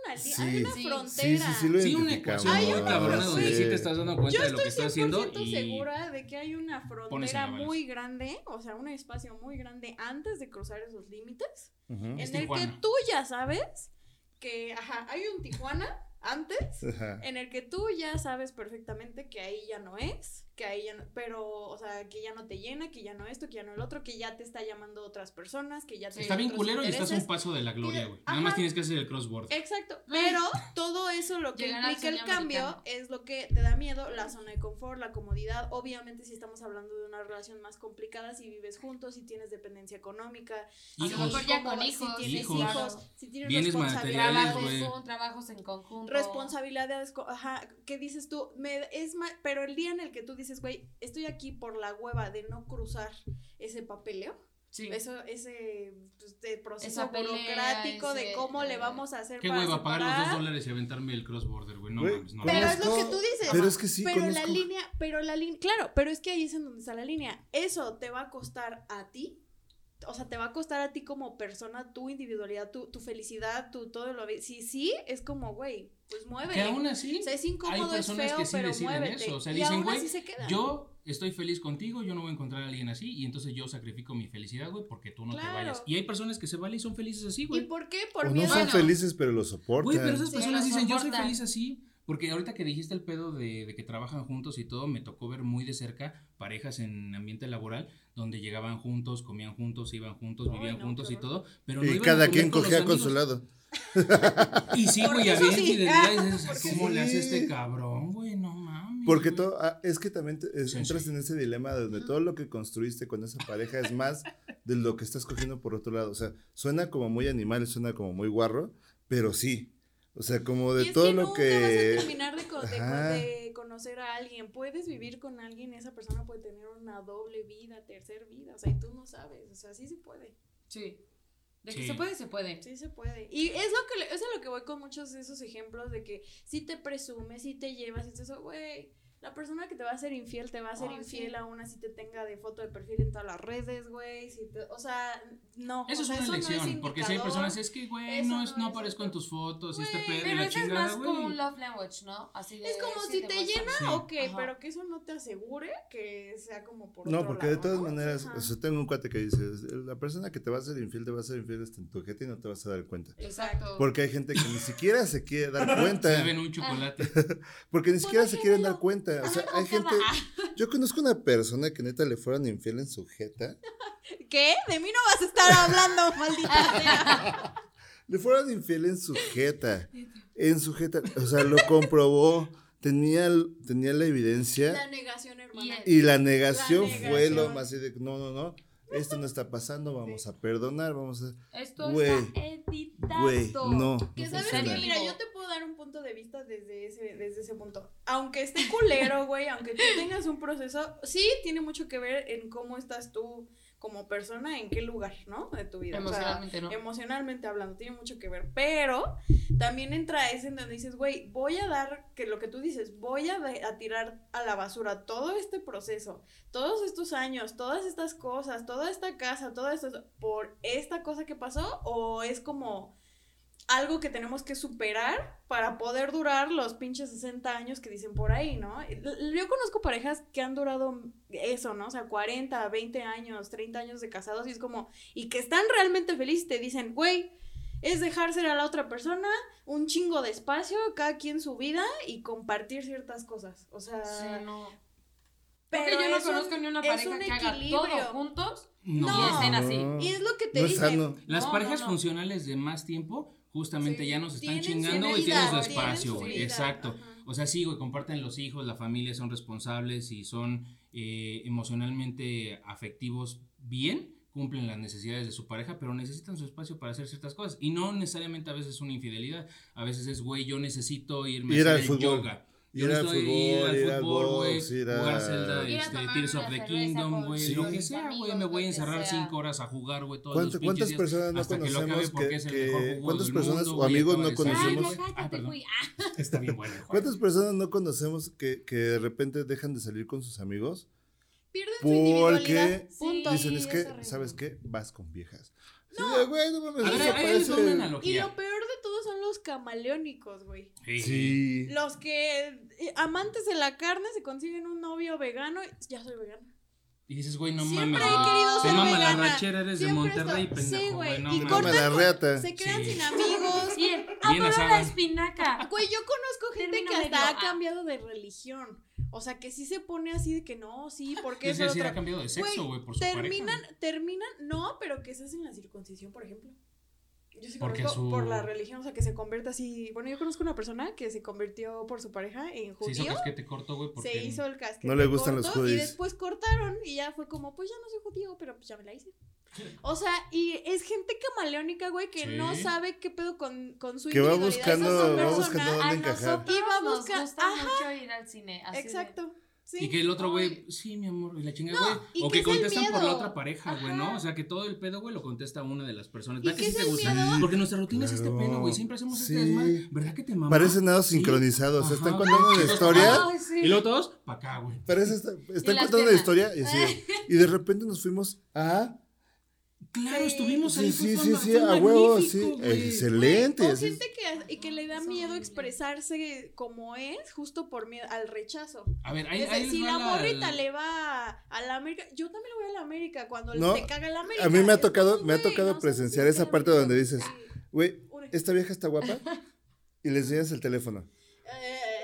Hay una, Sí. hay una Sí. frontera. Sí, sí, sí lo Sí, una ecuación Hay muy una cabrona donde sí sí. te estás dando cuenta Yo de lo que estoy estás 100% haciendo y segura de que hay una frontera muy grande, o sea, un espacio muy grande antes de cruzar esos límites, Ujú. en Es el que Tijuana. tú ya sabes que, ajá, hay un Tijuana antes, Ajá. en el que tú ya sabes perfectamente que ahí ya no es, que ahí ya no, pero, o sea, que ya no te llena, que ya no esto, que ya no el otro, que ya te está llamando otras personas, que ya te está bien culero y estás a un paso de la gloria, güey. Nada más tienes que hacer el crossboard. Exacto, pero todo eso lo que Llegar implica el cambio americano. es lo que te da miedo, la zona de confort, la comodidad. Obviamente, si estamos hablando de una relación más complicada, si vives juntos, si tienes dependencia económica, A lo Hijos. mejor ya con cómoda, hijos, si tienes hijos. hijos, si tienes Bienes responsabilidades, trabajos, trabajos en conjunto. responsabilidades, ajá, ¿qué dices tú? Me, es pero el día en el que tú dices, güey, estoy aquí por la hueva de no cruzar ese papeleo, Sí. eso, ese pues, de proceso Esa pelea, burocrático de ese, cómo le eh, vamos a hacer Qué para hueva, pagar los dos dólares y aventarme el crossborder, güey. No mames, no. Pero mames. es lo que tú dices. Pero es que sí, pero conozco. la línea, pero la línea, claro, pero es que ahí es en donde está la línea. Eso te va a costar a ti. O sea, te va a costar a ti como persona tu individualidad, tu, tu felicidad, tu todo lo Si sí, es como, güey, pues muévete. Que aún así, O sea, es hay incómodo, es personas feo, que sí pero deciden muévete. eso. O sea, y dicen, aún güey, así se quedan. yo estoy feliz contigo, yo no voy a encontrar a alguien así y entonces yo sacrifico mi felicidad, güey, porque tú no te Claro. vayas. Y hay personas que se valen y son felices así, ¿Y güey. por qué? Por O no miedo. son Bueno. felices, pero lo soportan. Güey, pero esas Sí, personas lo dicen, yo soy soportan. feliz así. Porque ahorita que dijiste el pedo de, de que trabajan juntos y todo, me tocó ver muy de cerca parejas en ambiente laboral donde llegaban juntos, comían juntos, iban juntos, Ay, vivían no, juntos y todo. Pero y iban a cada quien con cogía con su lado. Y sí, güey, había sí. Ah, ¿cómo le hace este cabrón, güey? No mames. Porque todo, ah, es que también te- es- Sí, entras sí. en ese dilema donde todo lo que construiste con esa pareja es más de lo que estás cogiendo por otro lado. O sea, suena como muy animal, suena como muy guarro, pero sí. O sea, como de Y es todo que lo que... vas a terminar de, conocer a alguien. Puedes vivir con alguien y esa persona puede tener una doble vida, tercer vida. O sea, y tú no sabes. O sea, sí se puede. Sí. De que se puede, se puede. Sí se puede. Y es lo que es a lo que voy con muchos de esos ejemplos de que si te presumes, si te llevas, y todo eso, güey. La persona que te va a ser infiel te va a ser infiel sí. aún así te tenga de foto de perfil en todas las redes, güey. Si te- o sea, no. Eso o es una no elección, porque si hay personas, es que, güey, no, es, no no aparezco en tus fotos y este pedo y Pero la eso es chingada, más como un güey. love language, ¿no? Así de. Es como si te llena, Sí. ok, Ajá. pero que eso no te asegure que sea como por No, otro porque de todas ¿no? maneras, o sea, tengo un cuate que dice, la persona que te va a ser infiel te va a ser infiel hasta en tu ojete y no te vas a dar cuenta. Exacto. Porque hay gente que ni siquiera se quiere dar Se cuenta. beben un chocolate. Porque ni siquiera se quieren dar déjamelo. Cuenta. O sea, hay gente... Yo conozco una persona que neta le fueron infiel en su jeta. ¿Qué? De mí no vas a estar hablando, maldita sea. Le fueron infiel en su jeta. En su jeta. O sea, lo comprobó. Tenía, tenía la evidencia. La negación, hermana. Y- la negación, La fue lo más así de, no, no, no, esto no está pasando, vamos a perdonar, vamos a... Esto Güey. está editado. Güey, no. Que no sabes que, mira, yo te puedo dar un punto de vista desde ese, desde ese punto. Aunque esté culero, güey, aunque tú tengas un proceso, sí tiene mucho que ver en cómo estás tú como persona, en qué lugar, ¿no? De tu vida. O sea, Emocionalmente, ¿no? emocionalmente hablando, tiene mucho que ver. Pero también entra ese en donde dices, güey, voy a dar, que lo que tú dices, voy a, de- a tirar a la basura todo este proceso, todos estos años, todas estas cosas, toda esta casa, todo esto, por esta cosa que pasó, o es como algo que tenemos que superar para poder durar los pinches 60 años que dicen por ahí, ¿no? Yo conozco parejas que han durado eso, ¿no? O sea, 40, 20 años, 30 años de casados y es como, y que están realmente felices, te dicen, güey, es dejarse a la otra persona un chingo de espacio, cada quien su vida y compartir ciertas cosas. O sea, sí, no. Pero yo no conozco ni una pareja que haga todo juntos no. y estén así. Y es lo que te dicen. Las parejas funcionales de más tiempo justamente ya nos están chingando y tienen su espacio, güey. Exacto. O sea, sí, güey, comparten los hijos, la familia, son responsables y son eh, emocionalmente afectivos bien, cumplen las necesidades de su pareja, pero necesitan su espacio para hacer ciertas cosas. Y no necesariamente a veces es una infidelidad. A veces es, güey, yo necesito irme Ir a hacer yoga. Yo ir al fútbol, ir al fútbol, güey. Jugar Zelda, este, Tears of the Kingdom, güey. Lo que sea, güey. Me voy a encerrar cinco horas a jugar, güey. ¿Cuántas, ¿Cuántas personas no conocemos que, que, ¿Cuántas personas o amigos no conocemos? Ah, perdón. Está bien bueno. ¿Cuántas personas no conocemos que, que de repente dejan de salir con sus amigos? Pierden Porque dicen, es que, ¿sabes qué? Vas con viejas. No, güey, no mames, a. Y lo peor de todo son los camaleónicos, güey. Sí. Los que eh, amantes de la carne se consiguen un novio vegano, ya soy vegana. Y dices, güey, no Siempre mames. he querido ser mama vegana. la rachera, eres de Siempre Monterrey, esto- pendejo, Sí, güey. No y mames. Come la cortan, reata. se quedan Sí. sin amigos. Y adoro la espinaca. Güey, yo conozco gente que hasta medio. ha cambiado de religión. O sea, que sí se pone así de que no, sí, porque Es es decir, otra. ha cambiado de sexo, güey, por su terminan, pareja. terminan, no, pero que se hacen la circuncisión, por ejemplo. Yo sí Porque conozco su- por la religión, o sea, que se convierte así. Bueno, yo conozco una persona que se convirtió por su pareja en Se hizo judío. casquete corto, güey, porque... Se hizo el casquete. No le gustan los corto, Y judíos. después cortaron y ya fue como, pues ya no soy judío, pero pues ya me la hice. O sea, y es gente camaleónica, güey, que Sí. no sabe qué pedo con, con su Que va individualidad, buscando- con su va buscando dónde A encajar. nosotros Y va nos gusta ajá. mucho ir al cine. así de- Exacto. Sí. Y que el otro güey, sí, mi amor, y la chingada, No, güey. y O que que contestan por la otra pareja, güey, ¿no? O sea, que todo el pedo, güey, lo contesta una de las personas. ¿Y ¿Verdad que qué sí te gusta? miedo? Porque nuestra rutina es este pedo, güey. Siempre hacemos Sí. este desmadre. ¿Verdad que te mama? Parecen nada sincronizados. Ajá. Están contando una historia. Ay. Y luego todos, pa' acá, güey. Parece, está- están las contando una historia y, así, y de repente nos fuimos a. Claro, Sí. estuvimos ahí. Sí, sí, sí, a huevo, sí. Excelente. O gente que, y que le da miedo expresarse como es, justo por miedo al rechazo. A ver, ahí, si la morrita le va a la América, yo también le voy a la América cuando No, te caga la América. a mí me ha tocado- me ha tocado presenciar esa parte donde dices. Güey, esta vieja está guapa. Y le enseñas el teléfono.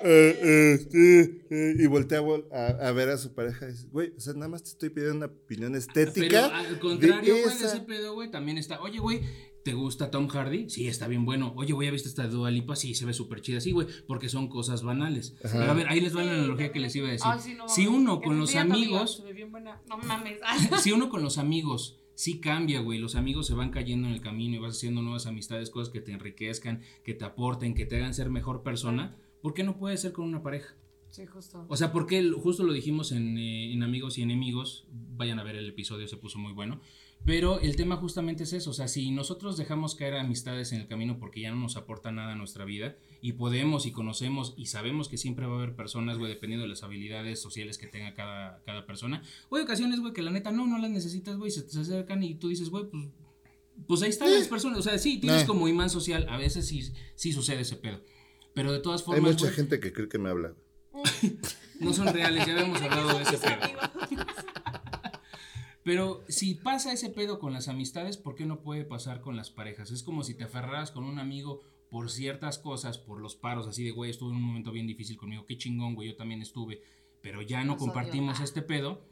Eh, Eh, eh, eh, y voltea a, a- a ver a su pareja y dice, güey, o sea, nada más te estoy pidiendo una opinión Pero estética. al contrario, güey, de esa. ese pedo, güey, también está. Oye, güey, ¿te gusta Tom Hardy? Sí, está bien bueno. Oye, güey, ¿ya viste esta Dua Lipa? Sí, se ve súper chida. Sí, güey, porque son cosas banales. Ajá. Pero a ver, ahí les va la analogía que les iba a decir. Ay, sí, no si uno con los amigos, se ve bien buena. No mames. si uno con los amigos sí cambia, güey, los amigos se van cayendo en el camino y vas haciendo nuevas amistades, cosas que te enriquezcan, que te aporten, que te hagan ser mejor persona, ¿por qué no puede ser con una pareja? Sí, justo. O sea, porque justo lo dijimos en, eh, en Amigos y Enemigos, vayan a ver el episodio, se puso muy bueno, pero el tema justamente es eso, o sea, si nosotros dejamos caer amistades en el camino porque ya no nos aporta nada a nuestra vida y podemos y conocemos y sabemos que siempre va a haber personas, güey, dependiendo de las habilidades sociales que tenga cada, cada persona, o hay ocasiones, güey, que la neta no, no las necesitas, güey, se te acercan y tú dices, güey, pues... Pues ahí están Eh. las personas, o sea, sí, tienes Eh. como imán social, a veces sí, sí sucede ese pedo. Pero de todas Hay formas, mucha güey, gente que cree que me habla. no son reales, ya habíamos hablado de ese pedo. Pero si pasa ese pedo con las amistades, ¿por qué no puede pasar con las parejas? Es como si te aferraras con un amigo por ciertas cosas, por los paros, así de, güey, estuve en un momento bien difícil conmigo, qué chingón, güey, yo también estuve, pero ya no Nos compartimos odio. Ah. este pedo.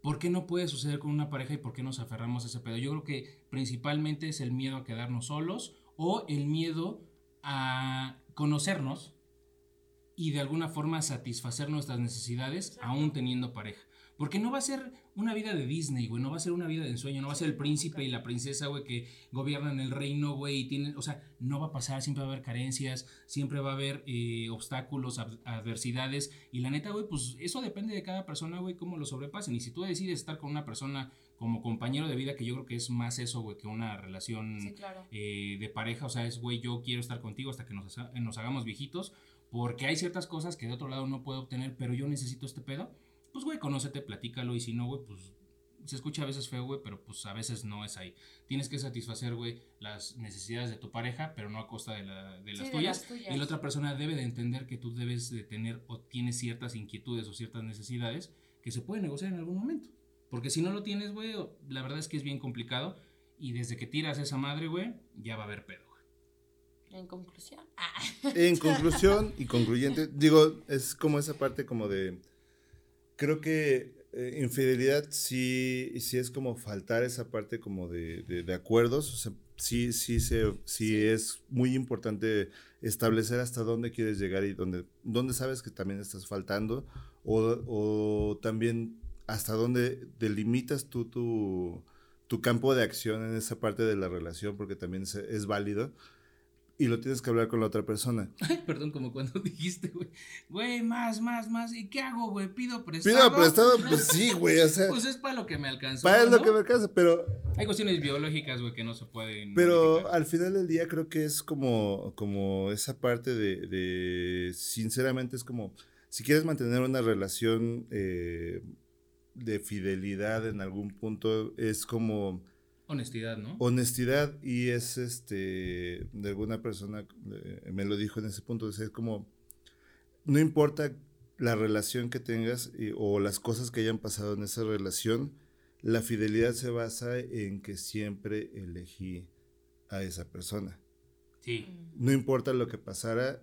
¿Por qué no puede suceder con una pareja y por qué nos aferramos a ese pedo? Yo creo que principalmente es el miedo a quedarnos solos o el miedo a conocernos y de alguna forma satisfacer nuestras necesidades aún teniendo pareja. Porque no va a ser una vida de Disney, güey, no va a ser una vida de ensueño, no va a ser el príncipe y la princesa, güey, que gobiernan el reino, güey, y tienen, o sea, no va a pasar, siempre va a haber carencias, siempre va a haber eh, obstáculos, ad- adversidades, y la neta, güey, pues eso depende de cada persona, güey, cómo lo sobrepasen, y si tú decides estar con una persona como compañero de vida, que yo creo que es más eso, güey, que una relación Sí, claro. eh, de pareja, o sea, es, güey, yo quiero estar contigo hasta que nos, nos hagamos viejitos, porque hay ciertas cosas que de otro lado no puedo obtener, pero yo necesito este pedo, pues, güey, conócete, platícalo, y si no, güey, pues se escucha a veces feo, güey, pero pues a veces no es ahí. Tienes que satisfacer, güey, las necesidades de tu pareja, pero no a costa de, la- de las, Sí, de las tuyas. Y la otra persona debe de entender que tú debes de tener o tienes ciertas inquietudes o ciertas necesidades que se pueden negociar en algún momento. Porque si no lo tienes, güey, la verdad es que es bien complicado. Y desde que tiras esa madre, güey, ya va a haber pedo, güey. En conclusión. Ah. En conclusión y concluyente, digo, es como esa parte como de, creo que eh, infidelidad sí, sí es como faltar esa parte como de, de- de acuerdos, o sea, sí, sí, se, sí, es muy importante establecer hasta dónde quieres llegar y dónde, dónde sabes que también estás faltando o, o también hasta dónde delimitas tú tu, tu campo de acción en esa parte de la relación porque también es, es válido y lo tienes que hablar con la otra persona. Ay, perdón, como cuando dijiste, güey, güey, más, más, más. ¿Y qué hago, güey? Pido prestado. Pido prestado, pues sí, güey, o sea, Pues es para lo que me alcanzó. para lo que me alcanza, pero, Hay cuestiones biológicas, güey, que no se pueden. pero modificar. al final del día creo que es como, como esa parte de, de, sinceramente es como, si quieres mantener una relación eh, de fidelidad en algún punto, es como Honestidad, ¿no? honestidad y es este, de alguna persona eh, me lo dijo en ese punto, es como, no importa la relación que tengas y- o las cosas que hayan pasado en esa relación, la fidelidad se basa en que siempre elegí a esa persona. Sí. No importa lo que pasara,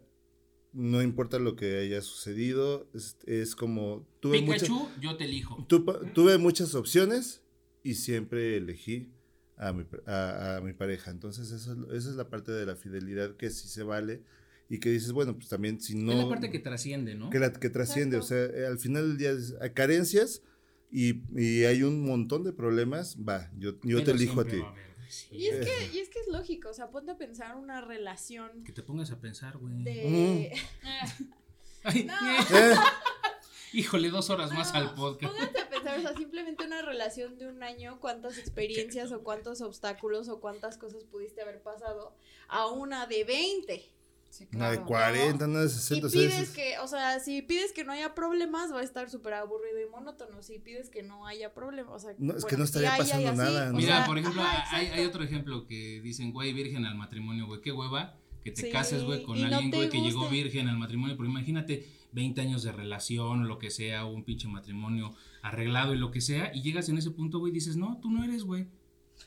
no importa lo que haya sucedido, es, es como tuve, mucha- yo te elijo. tu- tuve muchas opciones y siempre elegí a mi, a, a mi pareja. Entonces eso, esa es la parte de la fidelidad que sí se vale y que dices, bueno, pues también si no... es la parte que trasciende, ¿no? que, la- que trasciende, Exacto. o sea, eh, al final del día es- hay carencias y, y hay un montón de problemas, va, yo, yo te elijo a ti. va a. Y es, que, y es que es lógico, o sea, ponte a pensar una relación Que te pongas a pensar, güey. de... Ay, No. Eh, Híjole, dos horas más al podcast. Pónganse a pensar, o sea, simplemente una relación de un año, cuántas experiencias o cuántos obstáculos o cuántas cosas pudiste haber pasado a una de 20. Sí, una de claro. 40, una de Y 60, o sea, pides es- que, o sea, si pides que no haya problemas, va a estar súper aburrido y monótono. Si pides que no haya problemas, o sea, No, es que no estaría y pasando así, nada, ¿no? Mira, sea, por ejemplo, ajá, hay, otro ejemplo que dicen, güey, virgen al matrimonio, güey, qué hueva que te Sí, cases, güey, con y alguien, güey, que llegó virgen al matrimonio, pero imagínate 20 años de relación o lo que sea, o un pinche matrimonio arreglado y lo que sea, y llegas en ese punto, güey, y dices, no, tú no eres, güey.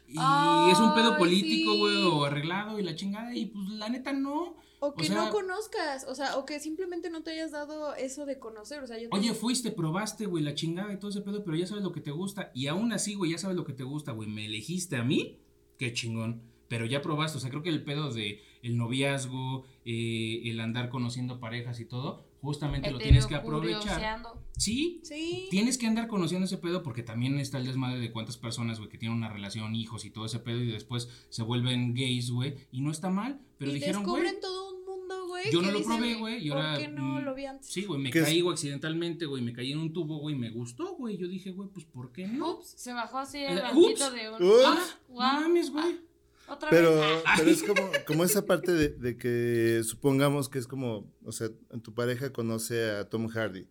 Y es un pedo político, sí. güey, o arreglado y la chingada, y pues la neta no. O que o sea- no conozcas, o sea, o que simplemente no te hayas dado eso de conocer, o sea, yo Oye, fuiste, probaste, güey, la chingada y todo ese pedo, pero ya sabes lo que te gusta. Y aún así, güey, ya sabes lo que te gusta, güey. ¿Me elegiste a mí? Qué chingón. Pero ya probaste, o sea, creo que el pedo de el noviazgo, eh, el andar conociendo parejas y todo, justamente lo tienes que aprovechar. Sí, Sí. tienes que andar conociendo ese pedo porque también está el desmadre de cuántas personas, güey, que tienen una relación, hijos y todo ese pedo y después se vuelven gays, güey. Y no está mal, pero y dijeron, güey, descubren todo un mundo, güey. yo no lo probé, güey, y ¿por ahora, qué no mm, lo vi antes? Sí, güey, me caí, güey, accidentalmente, güey, me caí en un tubo, güey, me gustó, güey. Yo dije, güey, pues, ¿por qué no? Ups, se bajó así el Eh, banquito de un. Ups. Ah, No guau. mames, güey. Otra Pero, vez. Ah. pero es como, como esa parte de, de que supongamos que es como, o sea, tu pareja conoce a Tom Hardy.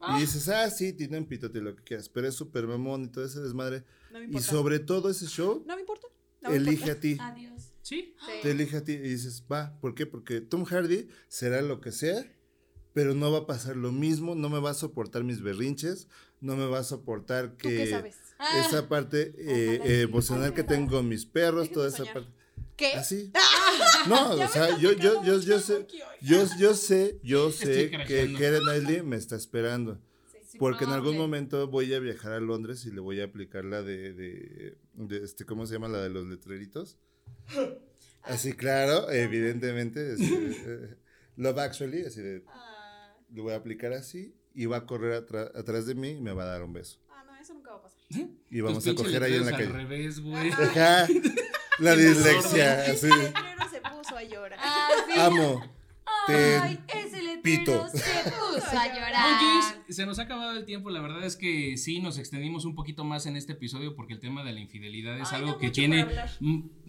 Ah. Y dices, ah, sí, tiene un pitote, lo que quieras, pero es súper mamón y todo ese desmadre. No me Y importa. sobre todo ese show, No me importa. No me elige importa. a ti. Adiós. Sí. Sí. Te elige a ti y dices, va, ¿por qué? Porque Tom Hardy será lo que sea, pero no va a pasar lo mismo, no me va a soportar mis berrinches, no me va a soportar ¿Tú qué que sabes? Ah, esa parte eh, sí. emocional que tengo con mis perros, toda esa soñar. parte. ¿Qué? Así. No, Ya o sea, yo, yo, yo, yo sé, yo, yo sé, yo sé que. Karen Knightley me está esperando. sí, Porque en algún momento voy a viajar a Londres y le voy a aplicar la de, de, de este, ¿cómo se llama? La de los letreritos. Así, claro, evidentemente. así eh, Love Actually, así de, Ah, le voy a aplicar así y va a correr atrás de mí y me va a dar un beso. Y vamos a coger ahí en la calle. Al revés, güey. Ajá. La dislexia, así. El letrero se puso a llorar. Ah, sí. Amo. Ay, ese letrero pito. se puso a llorar. se nos ha acabado el tiempo. La verdad es que sí, nos extendimos un poquito más en este episodio porque el tema de la infidelidad es Ay, algo que tiene.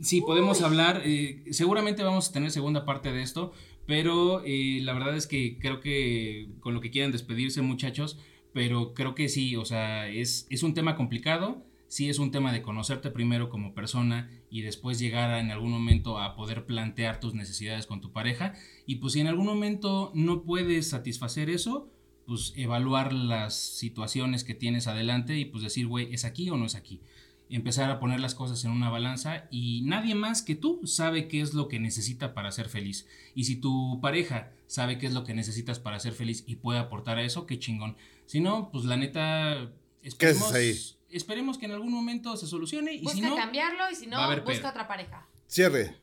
Sí, podemos hablar. eh, seguramente vamos a tener segunda parte de esto, pero eh, la verdad es que creo que con lo que quieran despedirse, muchachos, pero creo que sí, o sea, es, es un tema complicado. sí es un tema de conocerte primero como persona y después llegar a, en algún momento a poder plantear tus necesidades con tu pareja. Y pues si en algún momento no puedes satisfacer eso, pues evaluar las situaciones que tienes adelante y pues decir, güey, ¿es aquí o no es aquí? Empezar a poner las cosas en una balanza y nadie más que tú sabe qué es lo que necesita para ser feliz. Y si tu pareja sabe qué es lo que necesitas para ser feliz y puede aportar a eso, qué chingón. Si no, pues la neta, esperemos, ahí? esperemos que en algún momento se solucione y Busca si no, cambiarlo y si no, busca pedo. otra pareja. Cierre.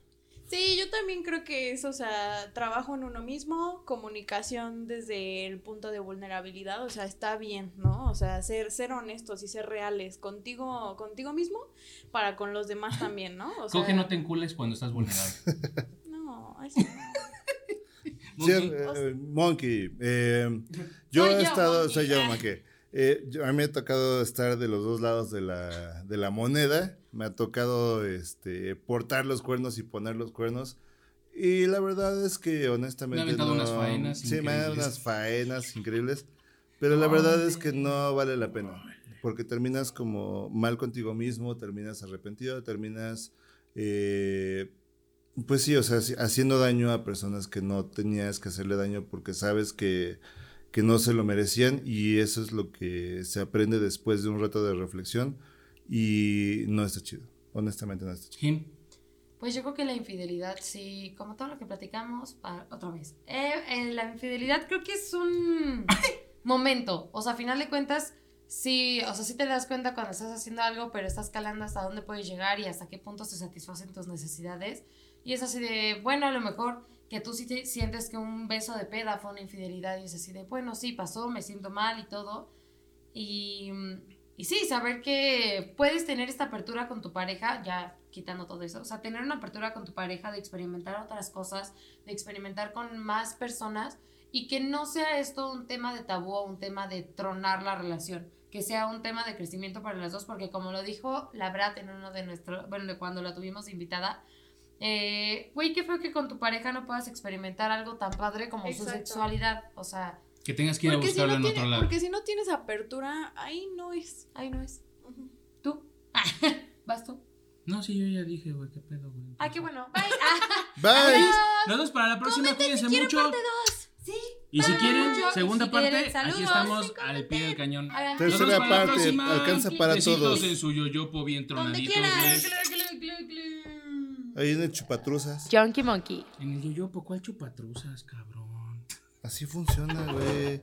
Sí, yo también creo que es, o sea, trabajo en uno mismo, comunicación desde el punto de vulnerabilidad, o sea, está bien, ¿no? O sea, ser, ser honestos y ser reales contigo, contigo mismo, para con los demás también, ¿no? O sea, coge no te encules cuando estás vulnerable. No, ay, sí, no. Cierre, eh, Monkey. eh, yo Soy he yo, estado, Monkey. soy yo. Monkey. Eh, yo- a mí me ha tocado estar de los dos lados de la, de la moneda. Me ha tocado este, portar los cuernos y poner los cuernos. Y la verdad es que honestamente. Me ha no- unas faenas Sí, me ha dado increíbles. unas faenas increíbles. Pero la verdad es que no vale la pena. Porque terminas como mal contigo mismo, terminas arrepentido, terminas. eh, pues sí, o sea, haci- haciendo daño a personas que no tenías que hacerle daño porque sabes que, que no se lo merecían y eso es lo que se aprende después de un rato de reflexión y no está chido, honestamente no está chido. Pues yo creo que la infidelidad, sí, como todo lo que platicamos, pa- otra vez. Eh, eh, la infidelidad creo que es un momento. O sea, a final de cuentas, sí, o sea, sí te das cuenta cuando estás haciendo algo, pero estás calando hasta dónde puedes llegar y hasta qué punto se satisfacen tus necesidades. Y es así de, bueno, a lo mejor que tú sí te sientes que un beso de peda fue una infidelidad y es así de, bueno, sí, pasó, me siento mal y todo. Y, y sí, saber que puedes tener esta apertura con tu pareja, ya quitando todo eso, o sea, tener una apertura con tu pareja de experimentar otras cosas, de experimentar con más personas y que no sea esto un tema de tabú o un tema de tronar la relación, que sea un tema de crecimiento para las dos, porque como lo dijo la Brat en uno de nuestros, bueno, cuando la tuvimos invitada, eh, güey, qué feo que con tu pareja no puedas experimentar algo tan padre como su Exacto. sexualidad, o sea, que tengas que ir a Porque si, buscarlo no en tiene- otro lado. porque si no tienes apertura, ahí no es. ahí no es. ¿Tú? ¿Vas tú? No, sí, yo ya dije, güey, qué pedo, güey. Ah, qué bueno. Bye. Ah, Bye. Nos vemos para la próxima, cuídense mucho. sí. Y si quieren, Mucho. segunda si quieren, parte, saludos. aquí estamos al pie del cañón. Tercera la parte, alcanza para Besitos todos. en su yoyopo bien Donde tronaditos, quieras. Ahí en el chupatruzas. Junkie Monkey. En el yoyopo, ¿cuál chupatruzas, cabrón? Así funciona, güey.